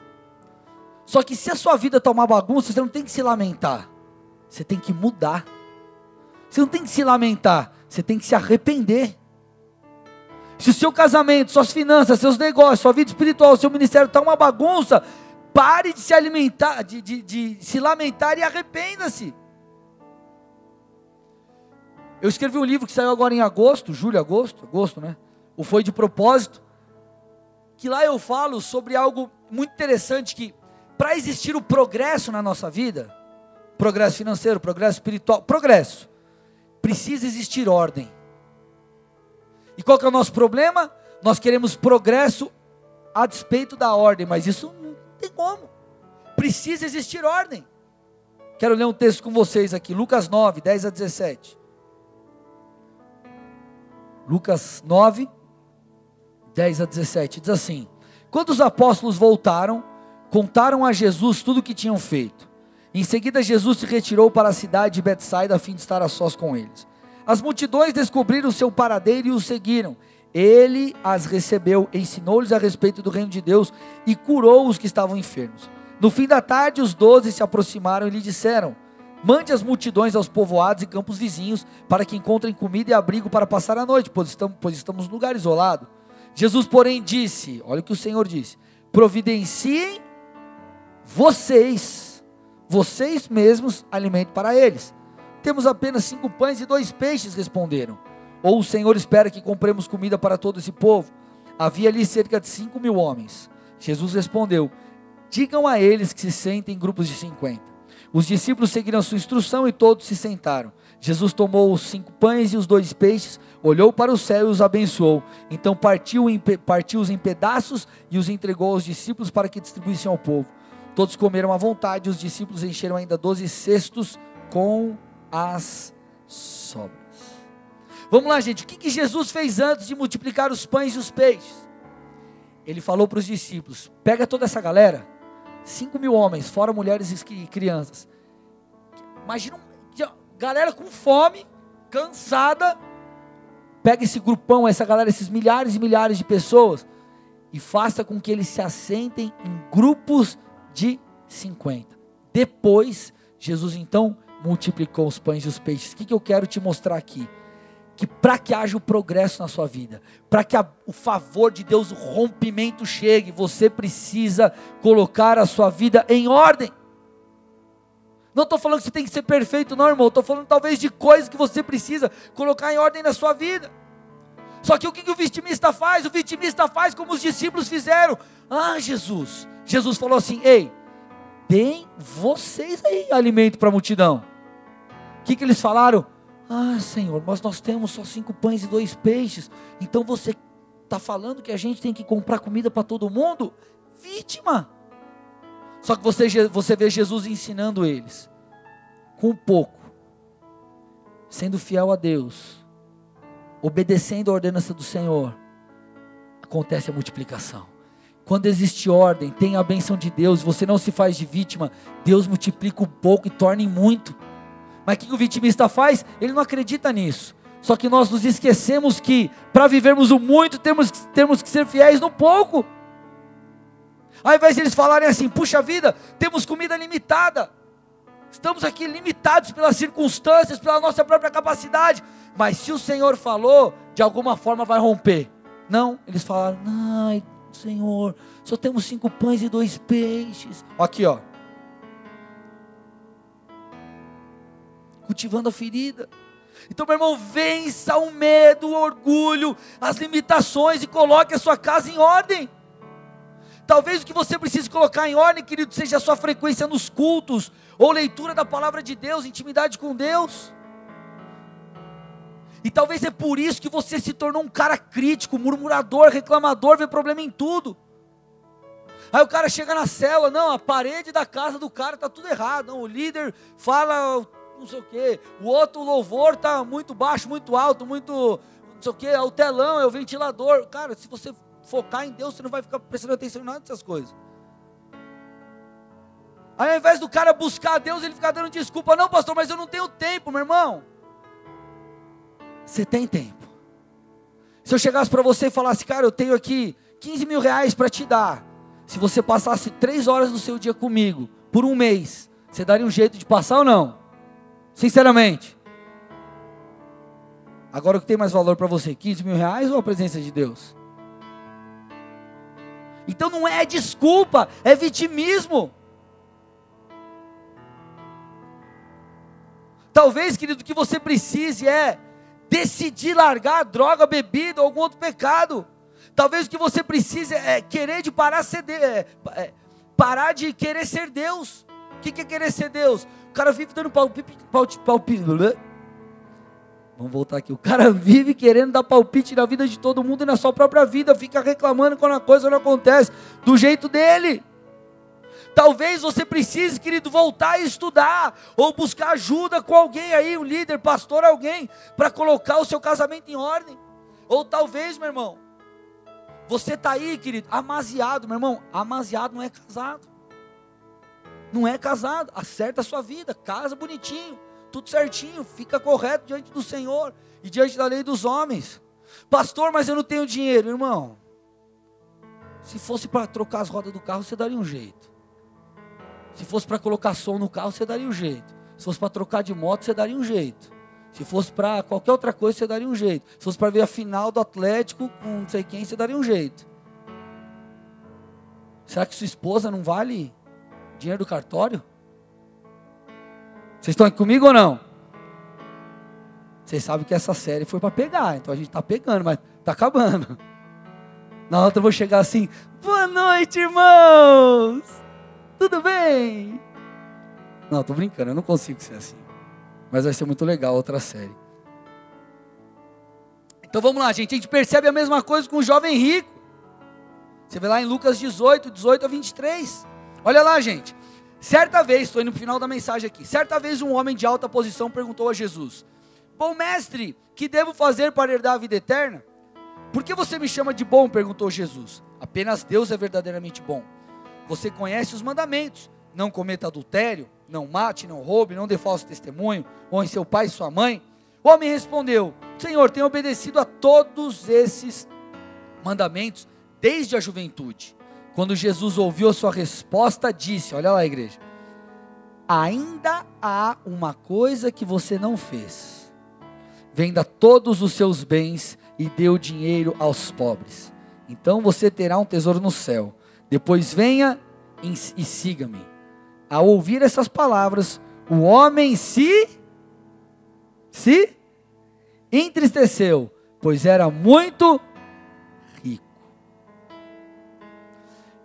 Só que se a sua vida está uma bagunça, você não tem que se lamentar. Você tem que mudar. Você não tem que se lamentar, você tem que se arrepender. Se o seu casamento, suas finanças, seus negócios, sua vida espiritual, seu ministério está uma bagunça, pare de se alimentar, de, de, de se lamentar e arrependa-se. Eu escrevi um livro que saiu agora em agosto, julho, agosto, agosto, né? O Foi de Propósito. Que lá eu falo sobre algo muito interessante que para existir o progresso na nossa vida, progresso financeiro, progresso espiritual, progresso. Precisa existir ordem. E qual que é o nosso problema? Nós queremos progresso a despeito da ordem, mas isso não tem como. Precisa existir ordem. Quero ler um texto com vocês aqui, Lucas 9, 10 a 17. Lucas 9, 10 a 17, diz assim: Quando os apóstolos voltaram, contaram a Jesus tudo o que tinham feito. Em seguida, Jesus se retirou para a cidade de Betsaida a fim de estar a sós com eles. As multidões descobriram seu paradeiro e o seguiram. Ele as recebeu, ensinou-lhes a respeito do reino de Deus e curou os que estavam enfermos. No fim da tarde, os doze se aproximaram e lhe disseram: Mande as multidões aos povoados e campos vizinhos, para que encontrem comida e abrigo para passar a noite, pois estamos, pois estamos num lugar isolado. Jesus, porém, disse: Olha o que o Senhor disse: Providenciem vocês, vocês mesmos, alimento para eles. Temos apenas cinco pães e dois peixes, responderam. Ou o Senhor espera que compremos comida para todo esse povo? Havia ali cerca de cinco mil homens. Jesus respondeu: Digam a eles que se sentem em grupos de cinquenta. Os discípulos seguiram sua instrução e todos se sentaram. Jesus tomou os cinco pães e os dois peixes, olhou para o céu e os abençoou. Então partiu, partiu-os em pedaços e os entregou aos discípulos para que distribuíssem ao povo. Todos comeram à vontade, os discípulos encheram ainda doze cestos com as sobras. Vamos lá, gente. O que, que Jesus fez antes de multiplicar os pães e os peixes? Ele falou para os discípulos: pega toda essa galera 5 mil homens, fora mulheres e crianças. Imagina, galera com fome, cansada. Pega esse grupão, essa galera, esses milhares e milhares de pessoas, e faça com que eles se assentem em grupos de 50. Depois, Jesus então multiplicou os pães e os peixes. O que, que eu quero te mostrar aqui? que para que haja o progresso na sua vida, para que a, o favor de Deus, o rompimento chegue, você precisa colocar a sua vida em ordem. Não estou falando que você tem que ser perfeito, não, irmão. Estou falando talvez de coisas que você precisa colocar em ordem na sua vida. Só que o que, o vitimista faz? O vitimista faz como os discípulos fizeram. Ah, Jesus. Jesus falou assim: Ei, deem vocês aí alimento para a multidão. O que, que eles falaram? Ah, Senhor, mas nós temos só cinco pães e dois peixes. Então você está falando que a gente tem que comprar comida para todo mundo? Vítima. Só que você, você vê Jesus ensinando eles, com pouco, sendo fiel a Deus, obedecendo a ordenança do Senhor, acontece a multiplicação. Quando existe ordem, tem a benção de Deus, você não se faz de vítima, Deus multiplica um pouco e torna em muito. Mas o que o vitimista faz? Ele não acredita nisso. Só que nós nos esquecemos que para vivermos o muito temos, temos que ser fiéis no pouco. Ao invés de eles falarem assim, puxa vida, temos comida limitada. Estamos aqui limitados pelas circunstâncias, pela nossa própria capacidade. Mas se o Senhor falou, de alguma forma vai romper. Não, eles falaram, ai, Senhor, só temos cinco pães e dois peixes. Aqui, ó. cultivando a ferida. Então, meu irmão, vença o medo, o orgulho, as limitações e coloque a sua casa em ordem. Talvez o que você precise colocar em ordem, querido, seja a sua frequência nos cultos, ou leitura da palavra de Deus, intimidade com Deus. E talvez é por isso que você se tornou um cara crítico, murmurador, reclamador, vê problema em tudo. Aí o cara chega na cela, não, a parede da casa do cara está tudo errado. Não, o líder fala não sei o quê. O outro louvor está muito baixo, muito alto, muito não sei o quê. É o telão, é o ventilador. Cara, se você focar em Deus, você não vai ficar prestando atenção em nada dessas coisas. Ao invés do cara buscar a Deus, ele fica dando desculpa. Não, pastor, mas eu não tenho tempo, meu irmão. Você tem tempo. Se eu chegasse para você e falasse, cara, eu tenho aqui 15 mil reais para te dar. Se você passasse três horas do seu dia comigo, por um mês, você daria um jeito de passar ou não? Sinceramente. Agora o que tem mais valor para você? 15 mil reais ou a presença de Deus? Então não é desculpa, é vitimismo. Talvez, querido, o que você precise é decidir largar a droga, a bebida ou algum outro pecado. Talvez o que você precise é querer de parar, de, é, é, parar de querer ser Deus. O que é querer ser Deus? O cara vive dando palpite, palpite, palpite, Vamos voltar aqui. O cara vive querendo dar palpite na vida de todo mundo e na sua própria vida, fica reclamando quando a coisa não acontece do jeito dele. Talvez você precise, querido, voltar a estudar ou buscar ajuda com alguém aí, um líder, pastor, alguém, para colocar o seu casamento em ordem. Ou talvez, meu irmão, você está aí, querido, amaziado, meu irmão. Amaziado não é casado. Não é casado. Acerta a sua vida, casa bonitinho, tudo certinho, fica correto diante do Senhor e diante da lei dos homens. Pastor, mas eu não tenho dinheiro, irmão. Se fosse para trocar as rodas do carro, você daria um jeito. Se fosse para colocar som no carro, você daria um jeito. Se fosse para trocar de moto, você daria um jeito. Se fosse para qualquer outra coisa, você daria um jeito. Se fosse para ver a final do Atlético com não sei quem, você daria um jeito. Será que sua esposa não vale dinheiro do cartório? Vocês estão aqui comigo ou não? Vocês sabem que essa série foi para pegar, então a gente está pegando, mas está acabando. Na outra eu vou chegar assim: boa noite, irmãos! Tudo bem? Não, estou brincando, eu não consigo ser assim. Mas vai ser muito legal outra série. Então vamos lá, gente. A gente percebe a mesma coisa com o jovem rico. Você vê lá em Lucas 18, 18 a 23. Olha lá, gente. Certa vez, estou indo para o final da mensagem aqui. Certa vez, um homem de alta posição perguntou a Jesus: Bom mestre, que devo fazer para herdar a vida eterna? Por que você me chama de bom? perguntou Jesus. Apenas Deus é verdadeiramente bom. Você conhece os mandamentos: não cometa adultério, não mate, não roube, não dê falso testemunho, honre seu pai e sua mãe. O homem respondeu: Senhor, tenho obedecido a todos esses mandamentos desde a juventude. Quando Jesus ouviu a sua resposta, disse: Olha lá, igreja. Ainda há uma coisa que você não fez. Venda todos os seus bens e dê o dinheiro aos pobres. Então você terá um tesouro no céu. Depois venha e siga-me. Ao ouvir essas palavras, o homem se se entristeceu, pois era muito rico.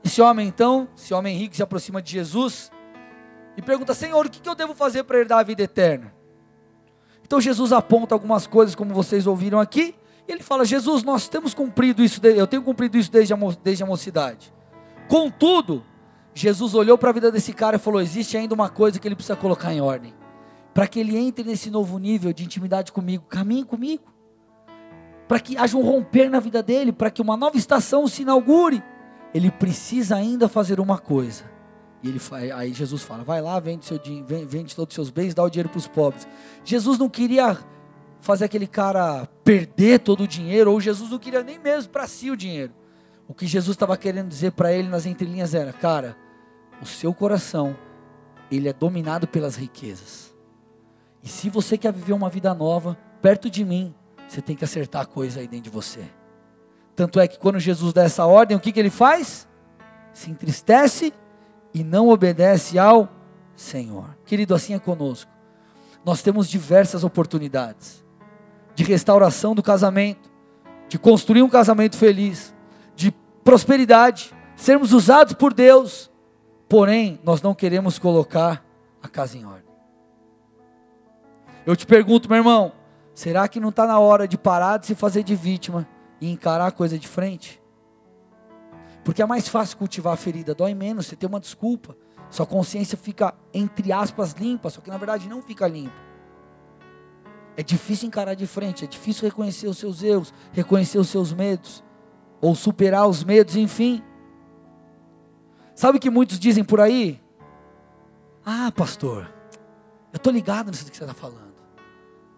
Esse homem então, esse homem rico se aproxima de Jesus e pergunta: Senhor, o que eu devo fazer para herdar a vida eterna? Então Jesus aponta algumas coisas, como vocês ouviram aqui, e ele fala: Jesus, nós temos cumprido isso, eu tenho cumprido isso desde a, desde a mocidade. Contudo, Jesus olhou para a vida desse cara e falou: existe ainda uma coisa que ele precisa colocar em ordem. Para que ele entre nesse novo nível de intimidade comigo, caminhe comigo. Para que haja um romper na vida dele, para que uma nova estação se inaugure. Ele precisa ainda fazer uma coisa. E ele, aí Jesus fala: vai lá, vende, seu, vende todos os seus bens, dá o dinheiro para os pobres. Jesus não queria fazer aquele cara perder todo o dinheiro, ou Jesus não queria nem mesmo para si o dinheiro. O que Jesus estava querendo dizer para ele nas entrelinhas era: cara, o seu coração, ele é dominado pelas riquezas. E se você quer viver uma vida nova, perto de mim, você tem que acertar a coisa aí dentro de você. Tanto é que quando Jesus dá essa ordem, o que, que ele faz? Se entristece e não obedece ao Senhor. Querido, assim é conosco. Nós temos diversas oportunidades de restauração do casamento, de construir um casamento feliz, prosperidade, sermos usados por Deus Porém, nós não queremos colocar a casa em ordem. Eu te pergunto, meu irmão, será que não está na hora de parar de se fazer de vítima e encarar a coisa de frente? Porque é mais fácil cultivar a ferida, dói menos, você tem uma desculpa. Sua consciência fica, entre aspas, limpa, só que na verdade não fica limpa. É difícil encarar de frente, é difícil reconhecer os seus erros, reconhecer os seus medos, ou superar os medos, enfim. Sabe o que muitos dizem por aí? Ah, pastor, eu estou ligado nisso que você está falando.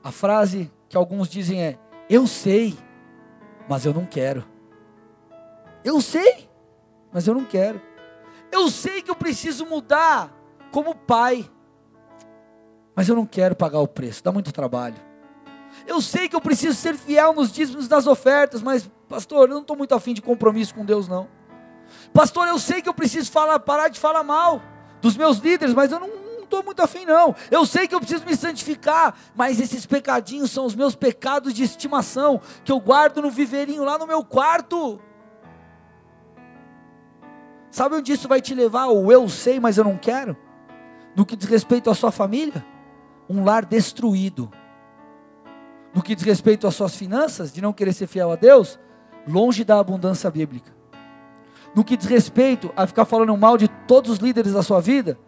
A frase que alguns dizem é: Eu sei, mas eu não quero. Eu sei, mas eu não quero. Eu sei que eu preciso mudar como pai, mas eu não quero pagar o preço, dá muito trabalho. Eu sei que eu preciso ser fiel nos dízimos das ofertas, mas, pastor, eu não estou muito afim de compromisso com Deus, não. Pastor, eu sei que eu preciso falar, parar de falar mal dos meus líderes, mas eu não estou muito afim, não. Eu sei que eu preciso me santificar, mas esses pecadinhos são os meus pecados de estimação, que eu guardo no viveirinho lá no meu quarto. Sabe onde isso vai te levar? O eu sei, mas eu não quero? No que diz respeito à sua família? Um lar destruído. no que diz respeito às suas finanças, de não querer ser fiel a Deus, longe da abundância bíblica. No que diz respeito a ficar falando mal de todos os líderes da sua vida,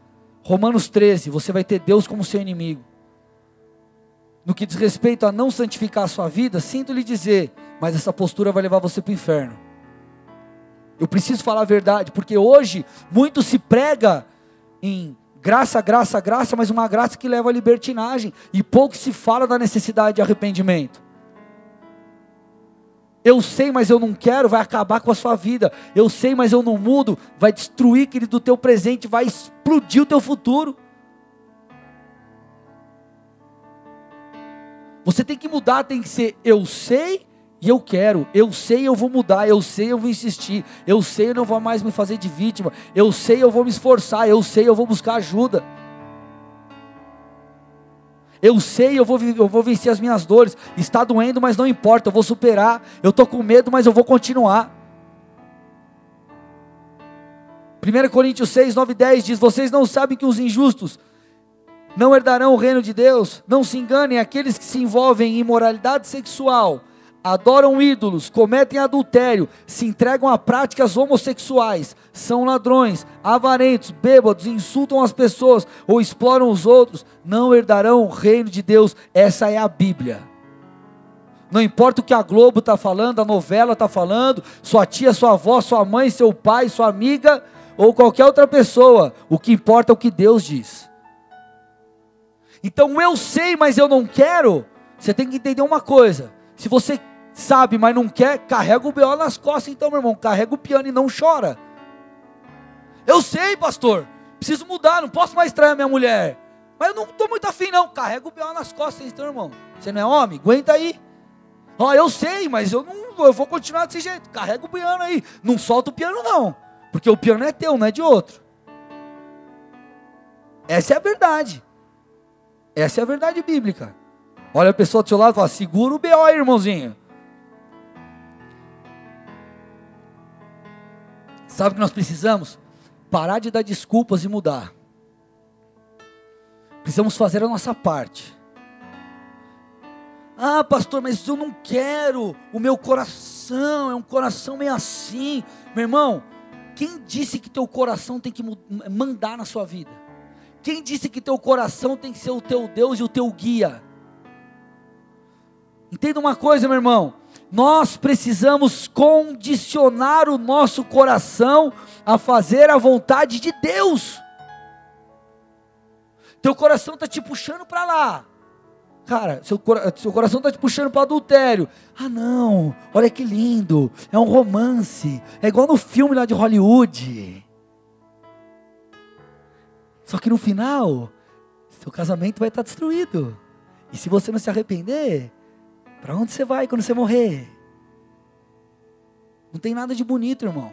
Romanos 13, você vai ter Deus como seu inimigo. No que diz respeito a não santificar a sua vida, sinto lhe dizer, mas essa postura vai levar você para o inferno. Eu preciso falar a verdade, porque hoje muito se prega em graça, graça, graça, mas uma graça que leva à libertinagem, e pouco se fala da necessidade de arrependimento. Eu sei, mas eu não quero, vai acabar com a sua vida. Eu sei, mas eu não mudo, vai destruir, querido, o teu presente, vai explodir o teu futuro. Você tem que mudar, tem que ser eu sei e eu quero, eu sei eu vou mudar, eu sei eu vou insistir, eu sei eu não vou mais me fazer de vítima, eu sei eu vou me esforçar, eu sei eu vou buscar ajuda. Eu sei, eu vou, eu vou vencer as minhas dores. Está doendo, mas não importa, eu vou superar. Eu estou com medo, mas eu vou continuar. 1 Coríntios 6, 9 e 10 diz: Vocês não sabem que os injustos não herdarão o reino de Deus? Não se enganem, aqueles que se envolvem em imoralidade sexual adoram ídolos, cometem adultério, se entregam a práticas homossexuais, são ladrões, avarentos, bêbados, insultam as pessoas ou exploram os outros, não herdarão o reino de Deus. Essa é a Bíblia. Não importa o que a Globo está falando, a novela está falando, sua tia, sua avó, sua mãe, seu pai, sua amiga ou qualquer outra pessoa, o que importa é o que Deus diz. Então eu sei, mas eu não quero. Você tem que entender uma coisa: se você sabe, mas não quer, carrega o B.O. nas costas, então, meu irmão, carrega o piano e não chora. Eu sei, pastor, preciso mudar, não posso mais trair a minha mulher. Mas eu não estou muito afim, não. Carrega o B.O. nas costas, então, irmão. Você não é homem? Aguenta aí. Ó, oh, eu sei, mas eu não eu vou continuar desse jeito. Carrega o piano aí. Não solta o piano, não. Porque o piano é teu, não é de outro. Essa é a verdade. Essa é a verdade bíblica. Olha a pessoa do seu lado e fala: segura o B.O. irmãozinho. Sabe o que nós precisamos? Parar de dar desculpas e mudar. Precisamos fazer a nossa parte. Ah, pastor, mas eu não quero. O meu coração é um coração meio assim. Meu irmão, quem disse que teu coração tem que mandar na sua vida? Quem disse que teu coração tem que ser o teu Deus e o teu guia? Entenda uma coisa, meu irmão nós precisamos condicionar o nosso coração a fazer a vontade de Deus. Teu coração está te puxando para lá. Cara, seu, seu coração está te puxando para adultério. Ah, não, olha que lindo. É um romance. É igual no filme lá de Hollywood. Só que no final, seu casamento vai estar tá destruído. E se você não se arrepender, para onde você vai quando você morrer? Não tem nada de bonito, irmão.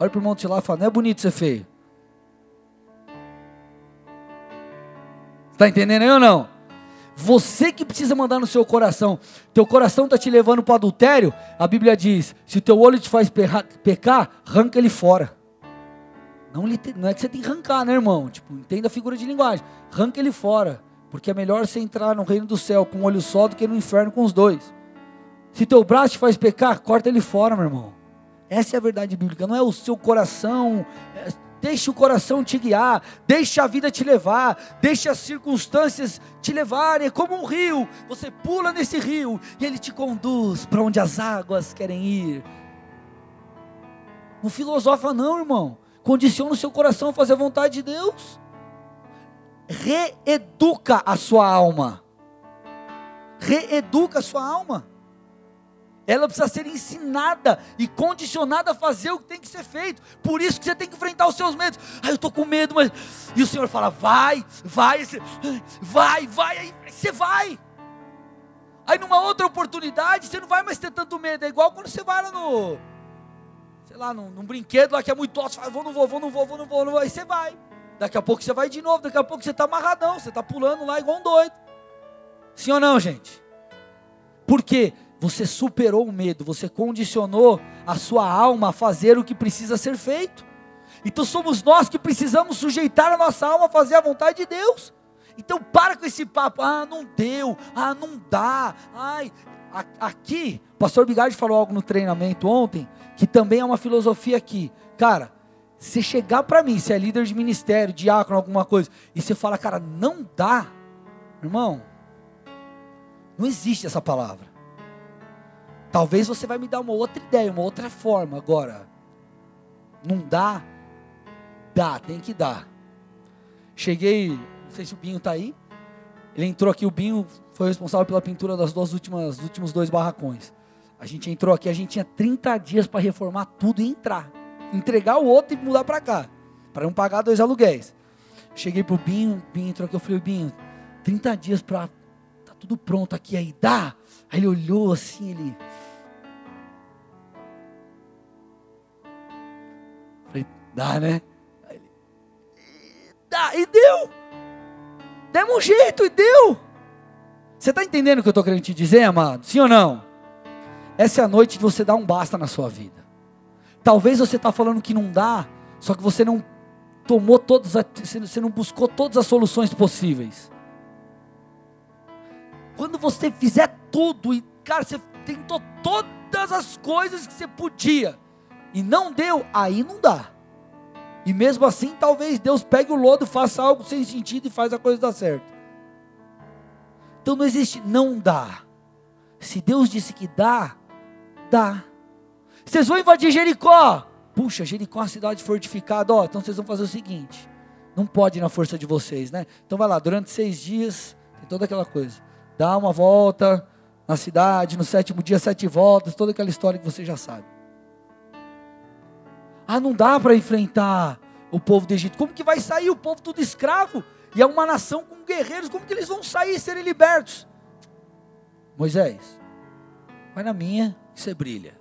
Olha para o irmão seu lado e fala: não é bonito ser feio. Está entendendo aí ou não? Você que precisa mandar no seu coração. Teu coração está te levando para o adultério. A Bíblia diz: se o teu olho te faz pecar, arranca ele fora. Não, não é que você tem que arrancar, né, irmão? Tipo, entenda a figura de linguagem. Arranca ele fora. Porque é melhor você entrar no reino do céu com um olho só do que no inferno com os dois. Se teu braço te faz pecar, corta ele fora, meu irmão. Essa é a verdade bíblica, não é o seu coração. É, deixe o coração te guiar, deixe a vida te levar, deixe as circunstâncias te levarem. É como um rio, você pula nesse rio e ele te conduz para onde as águas querem ir. Não filosofa, não, irmão. Condiciona o seu coração a fazer a vontade de Deus reeduca a sua alma. Reeduca a sua alma. Ela precisa ser ensinada e condicionada a fazer o que tem que ser feito. Por isso que você tem que enfrentar os seus medos. Ah, eu estou com medo, mas. E o Senhor fala: vai, vai, vai, vai, aí você vai. Aí numa outra oportunidade, você não vai mais ter tanto medo. É igual quando você vai lá no. Sei lá, num, num brinquedo lá que é muito alto, você fala, vou, não vou, vou, não vou, vou, não vou, não vou. Aí você vai. Daqui a pouco você vai de novo, daqui a pouco você está amarradão, você está pulando lá igual um doido. Sim ou não, gente? Porque você superou o medo, você condicionou a sua alma a fazer o que precisa ser feito. Então somos nós que precisamos sujeitar a nossa alma a fazer a vontade de Deus. Então para com esse papo, ah, não deu, ah, não dá, ai. Aqui, o pastor Bigardi falou algo no treinamento ontem, que também é uma filosofia aqui. Cara, você chegar para mim, se é líder de ministério, diácono, alguma coisa, e você fala, cara, não dá, irmão, não existe essa palavra. Talvez você vai me dar uma outra ideia, uma outra forma. Agora, não dá, dá, tem que dar. Cheguei, não sei se o Binho está aí. Ele entrou aqui, o Binho foi responsável pela pintura das duas últimas, dos últimos dois barracões. A gente entrou aqui, a gente tinha 30 dias para reformar tudo e entrar entregar o outro e mudar para cá, para não pagar dois aluguéis. Cheguei pro Binho, Binho entrou aqui, eu falei, Binho, 30 dias para tá tudo pronto aqui aí, dá? Aí ele olhou assim, ele Falei, dá, né? Ele, dá, e deu. Demos um jeito e deu. Você está entendendo o que eu estou querendo te dizer, amado? Sim ou não? Essa é a noite de você dar um basta na sua vida. Talvez você está falando que não dá, só que você não tomou todas, você não buscou todas as soluções possíveis. Quando você fizer tudo e, cara, você tentou todas as coisas que você podia e não deu, aí não dá. E mesmo assim, talvez Deus pegue o lodo, faça algo sem sentido e faz a coisa dar certo. Então não existe não dá. Se Deus disse que dá, dá. Vocês vão invadir Jericó. Puxa, Jericó é uma cidade fortificada. Ó, então vocês vão fazer o seguinte: não pode ir na força de vocês, né? Então vai lá, durante seis dias, tem toda aquela coisa. Dá uma volta na cidade, no sétimo dia, sete voltas, toda aquela história que você já sabe. Ah, não dá para enfrentar o povo do Egito. Como que vai sair o povo tudo escravo? E é uma nação com guerreiros, como que eles vão sair e serem libertos? Moisés, vai na minha você brilha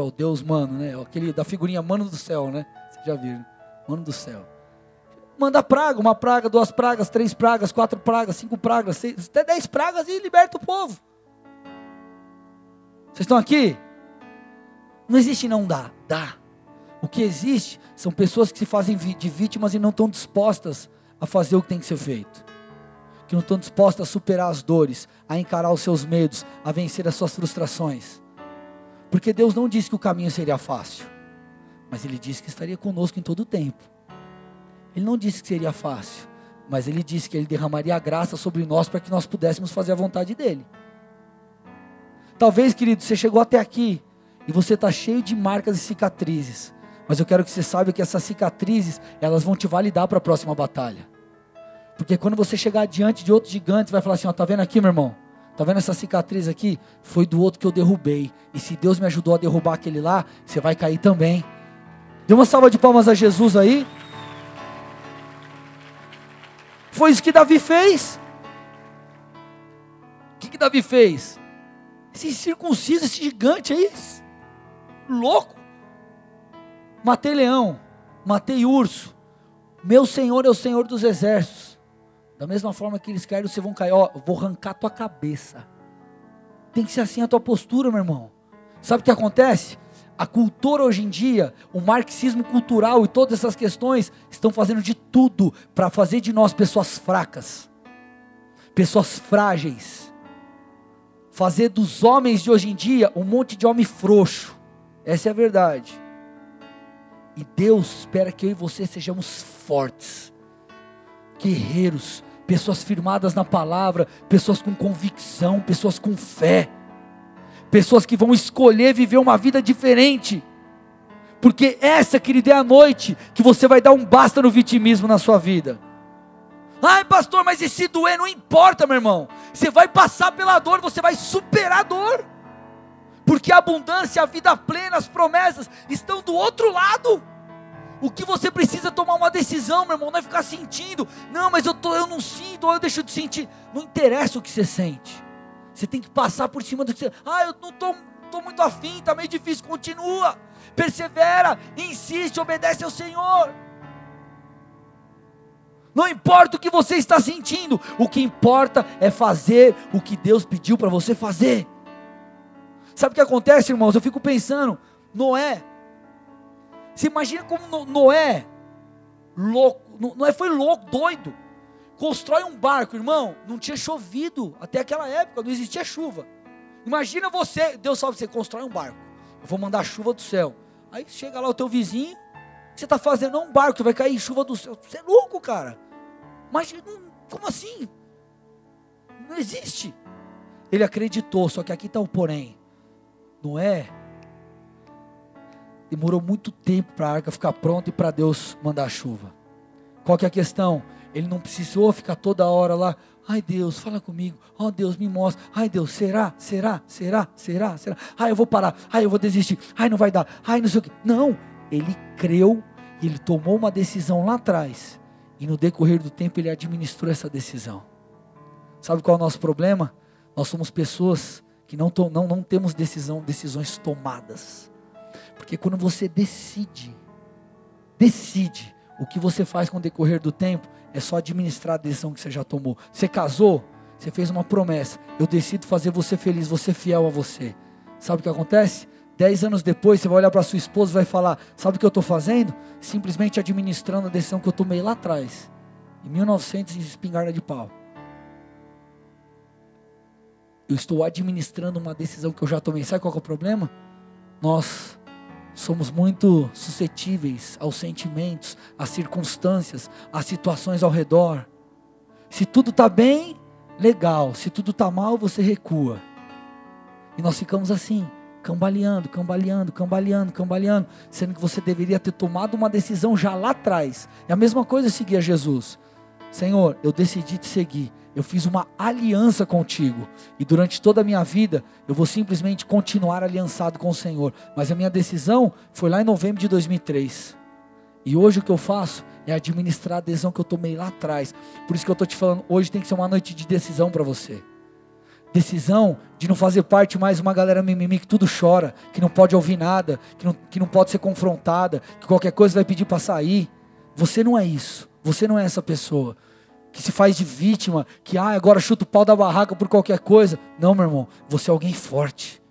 é o Deus mano, né? Aquele da figurinha mano do céu, né? Vocês já viram? Mano do céu. Manda praga, uma praga, duas pragas, três pragas, quatro pragas, cinco pragas, seis, até dez pragas e liberta o povo. Vocês estão aqui? Não existe não dá, dá. O que existe são pessoas que se fazem de vítimas e não estão dispostas a fazer o que tem que ser feito. Que não estão dispostas a superar as dores, a encarar os seus medos, a vencer as suas frustrações. Porque Deus não disse que o caminho seria fácil, mas Ele disse que estaria conosco em todo o tempo. Ele não disse que seria fácil, mas Ele disse que Ele derramaria a graça sobre nós para que nós pudéssemos fazer a vontade dEle. Talvez, querido, você chegou até aqui e você está cheio de marcas e cicatrizes, mas eu quero que você saiba que essas cicatrizes elas vão te validar para a próxima batalha. Porque quando você chegar diante de outro gigante, vai falar assim: ó, tá vendo aqui, meu irmão? Tá vendo essa cicatriz aqui? Foi do outro que eu derrubei. E se Deus me ajudou a derrubar aquele lá, você vai cair também. Dê uma salva de palmas a Jesus aí. Foi isso que Davi fez. O que, que Davi fez? Esse circunciso, esse gigante aí, louco. Matei leão, matei urso. Meu Senhor é o Senhor dos exércitos. Da mesma forma que eles caíram, vocês vão cair. Ó, vou arrancar tua cabeça. Tem que ser assim a tua postura, meu irmão. Sabe o que acontece? A cultura hoje em dia, o marxismo cultural e todas essas questões estão fazendo de tudo para fazer de nós pessoas fracas, pessoas frágeis. Fazer dos homens de hoje em dia um monte de homem frouxo. Essa é a verdade. E Deus espera que eu e você sejamos fortes, guerreiros, pessoas firmadas na palavra, pessoas com convicção, pessoas com fé, pessoas que vão escolher viver uma vida diferente. Porque essa, querida, é a noite que você vai dar um basta no vitimismo na sua vida. Ai, pastor, mas e se doer? Não importa, meu irmão. Você vai passar pela dor, você vai superar a dor. Porque a abundância, a vida plena, as promessas estão do outro lado. O que você precisa é tomar uma decisão, meu irmão, não é ficar sentindo. Não, mas eu, tô, eu não sinto, ou eu deixo de sentir. Não interessa o que você sente. Você tem que passar por cima do que você. Ah, eu não estou tô, tô muito afim, está meio difícil. Continua, persevera, insiste, obedece ao Senhor. Não importa o que você está sentindo, o que importa é fazer o que Deus pediu para você fazer. Sabe o que acontece, irmãos? Eu fico pensando, Noé, você imagina como Noé, louco, Noé foi louco, doido. constrói um barco, irmão. Não tinha chovido até aquela época, não existia chuva. Imagina você, Deus sabe, você constrói um barco. Eu vou mandar chuva do céu. Aí chega lá o teu vizinho, você está fazendo? Um barco, vai cair chuva do céu. Você é louco, cara. Mas como assim? Não existe. Ele acreditou, só que aqui está o porém. Não é? Demorou muito tempo para a arca ficar pronta e para Deus mandar chuva. Qual que é a questão? Ele não precisou ficar toda hora lá. Ai Deus, fala comigo. Oh Deus, me mostra. Ai Deus, será? Será? Será? Será? Será? Ai, eu vou parar. Ai, eu vou desistir. Ai, não vai dar. Ai, não sei o que. Não. Ele creu e ele tomou uma decisão lá atrás. E no decorrer do tempo ele administrou essa decisão. Sabe qual é o nosso problema? Nós somos pessoas que não, não, não temos decisão, decisões tomadas. Porque quando você decide, decide o que você faz com o decorrer do tempo, é só administrar a decisão que você já tomou. Você casou, você fez uma promessa. Eu decido fazer você feliz, você fiel a você. Sabe o que acontece? Dez anos depois, você vai olhar para sua esposa e vai falar: Sabe o que eu estou fazendo? Simplesmente administrando a decisão que eu tomei lá atrás, em 1900, em espingarda de pau. Eu estou administrando uma decisão que eu já tomei. Sabe qual é o problema? Nós somos muito suscetíveis aos sentimentos, às circunstâncias, às situações ao redor. Se tudo está bem, legal. Se tudo está mal, você recua. E nós ficamos assim, cambaleando, cambaleando, cambaleando, cambaleando, sendo que você deveria ter tomado uma decisão já lá atrás. É a mesma coisa seguir a Jesus. Senhor, eu decidi te seguir. Eu fiz uma aliança contigo. E durante toda a minha vida, eu vou simplesmente continuar aliançado com o Senhor. Mas a minha decisão foi lá em novembro de 2003. E hoje o que eu faço é administrar a decisão que eu tomei lá atrás. Por isso que eu estou te falando, hoje tem que ser uma noite de decisão para você. Decisão de não fazer parte mais uma galera mimimi que tudo chora, que não pode ouvir nada, que não, que não pode ser confrontada, que qualquer coisa vai pedir para sair. Você não é isso. Você não é essa pessoa que se faz de vítima, que ah, agora chuta o pau da barraca por qualquer coisa. Não, meu irmão, você é alguém forte.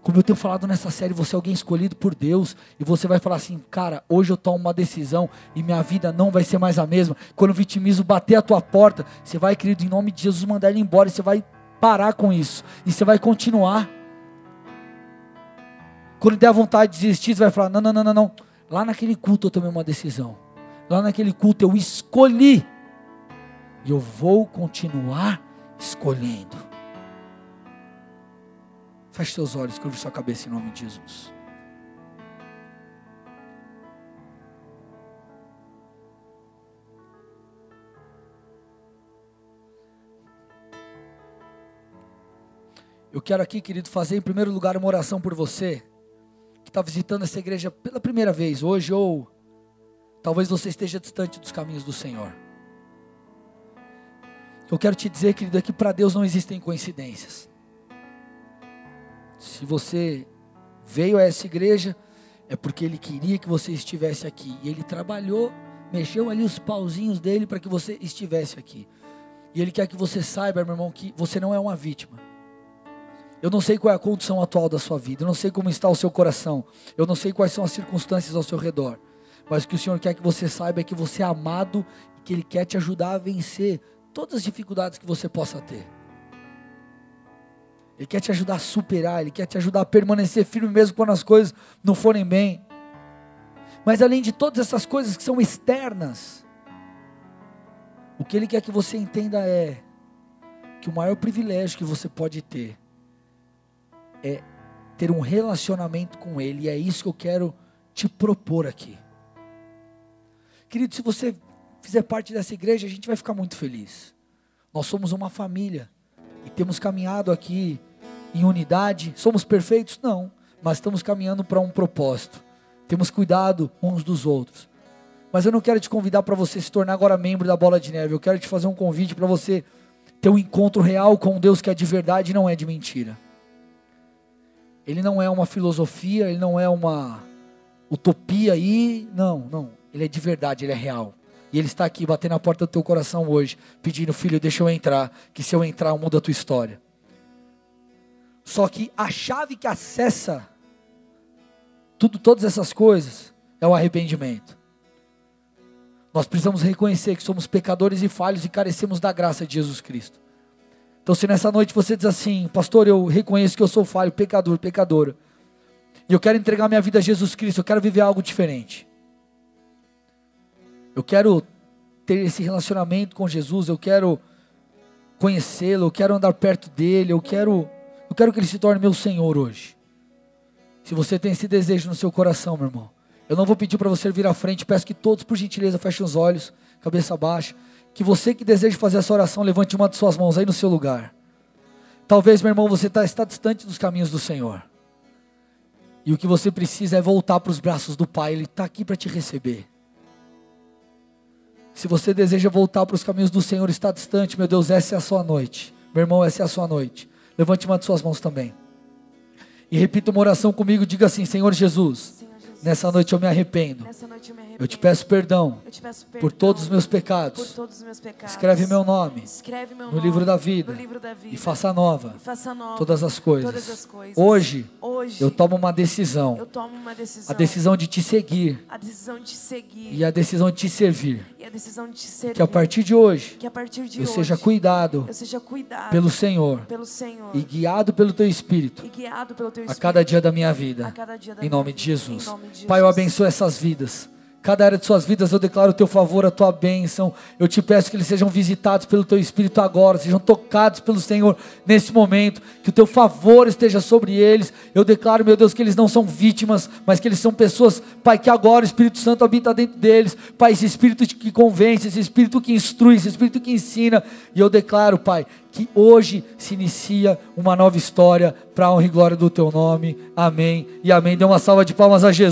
Como eu tenho falado nessa série, você é alguém escolhido por Deus. E você vai falar assim, cara, hoje eu tomo uma decisão e minha vida não vai ser mais a mesma. Quando o vitimismo bater a tua porta, você vai, querido, em nome de Jesus, mandar ele embora. E você vai parar com isso. E você vai continuar. Quando der vontade de desistir, você vai falar: não, não, não, não, não. Lá naquele culto eu tomei uma decisão. Lá naquele culto eu escolhi e eu vou continuar escolhendo. Feche seus olhos, curve sua cabeça em nome de Jesus. Eu quero aqui, querido, fazer em primeiro lugar uma oração por você que está visitando essa igreja pela primeira vez hoje, ou talvez você esteja distante dos caminhos do Senhor. Eu quero te dizer, é que para Deus não existem coincidências. Se você veio a essa igreja, é porque Ele queria que você estivesse aqui. E Ele trabalhou, mexeu ali os pauzinhos dele para que você estivesse aqui. E Ele quer que você saiba, meu irmão, que você não é uma vítima. Eu não sei qual é a condição atual da sua vida, eu não sei como está o seu coração, eu não sei quais são as circunstâncias ao seu redor. Mas o que o Senhor quer que você saiba é que você é amado e que Ele quer te ajudar a vencer todas as dificuldades que você possa ter. Ele quer te ajudar a superar, Ele quer te ajudar a permanecer firme mesmo quando as coisas não forem bem. Mas além de todas essas coisas que são externas, o que Ele quer que você entenda é que o maior privilégio que você pode ter é ter um relacionamento com Ele, e é isso que eu quero te propor aqui. Querido, se você fizer parte dessa igreja, a gente vai ficar muito feliz. Nós somos uma família e temos caminhado aqui em unidade. Somos perfeitos? Não, mas estamos caminhando para um propósito. Temos cuidado uns dos outros. Mas eu não quero te convidar para você se tornar agora membro da Bola de Neve. Eu quero te fazer um convite para você ter um encontro real com Deus que é de verdade e não é de mentira. Ele não é uma filosofia, ele não é uma utopia aí, não, não. Ele é de verdade, ele é real. E Ele está aqui batendo na porta do teu coração hoje, pedindo, filho, deixa eu entrar, que se eu entrar eu mudo a tua história. Só que a chave que acessa tudo, todas essas coisas é o arrependimento. Nós precisamos reconhecer que somos pecadores e falhos e carecemos da graça de Jesus Cristo. Então, se nessa noite você diz assim, pastor, eu reconheço que eu sou falho, pecador, pecadora, e eu quero entregar minha vida a Jesus Cristo, eu quero viver algo diferente. Eu quero ter esse relacionamento com Jesus, eu quero conhecê-lo, eu quero andar perto dele, eu quero, eu quero que ele se torne meu Senhor hoje. Se você tem esse desejo no seu coração, meu irmão, eu não vou pedir para você vir à frente, peço que todos, por gentileza, fechem os olhos, cabeça baixa. Que você que deseja fazer essa oração, levante uma de suas mãos aí no seu lugar. Talvez, meu irmão, você tá, está distante dos caminhos do Senhor. E o que você precisa é voltar para os braços do Pai, Ele está aqui para te receber. Se você deseja voltar para os caminhos do Senhor, está distante, meu Deus, essa é a sua noite. Meu irmão, essa é a sua noite. Levante uma de suas mãos também. E repita uma oração comigo, diga assim: Senhor Jesus, Nessa noite eu me arrependo. Noite eu, me arrependo. Eu, te peço perdão, te peço perdão por todos os meus pecados. Os meus pecados. Escreve meu nome, Escreve meu no, nome livro vida, livro da vida, e faça nova, e faça nova todas, as coisas. todas as coisas. Hoje, Hoje eu tomo uma decisão. Eu tomo uma decisão. A decisão de te seguir. A decisão de te seguir. E a decisão de te servir. Servir. Que a partir de hoje, que a partir de eu hoje, seja cuidado, eu seja cuidado pelo Senhor, pelo Senhor e guiado pelo teu espírito. E guiado pelo teu espírito a cada dia da minha vida. Da em, nome vida. de Jesus. Em nome de Jesus. Pai, eu abençoo essas vidas. Cada área de suas vidas eu declaro o teu favor, a tua bênção. Eu te peço que eles sejam visitados pelo teu Espírito agora, sejam tocados pelo Senhor nesse momento, que o teu favor esteja sobre eles. Eu declaro, meu Deus, que eles não são vítimas, mas que eles são pessoas, Pai, que agora o Espírito Santo habita dentro deles. Pai, esse Espírito que convence, esse Espírito que instrui, esse Espírito que ensina. E eu declaro, Pai, que hoje se inicia uma nova história para a honra e glória do teu nome. Amém e amém. Dê uma salva de palmas a Jesus.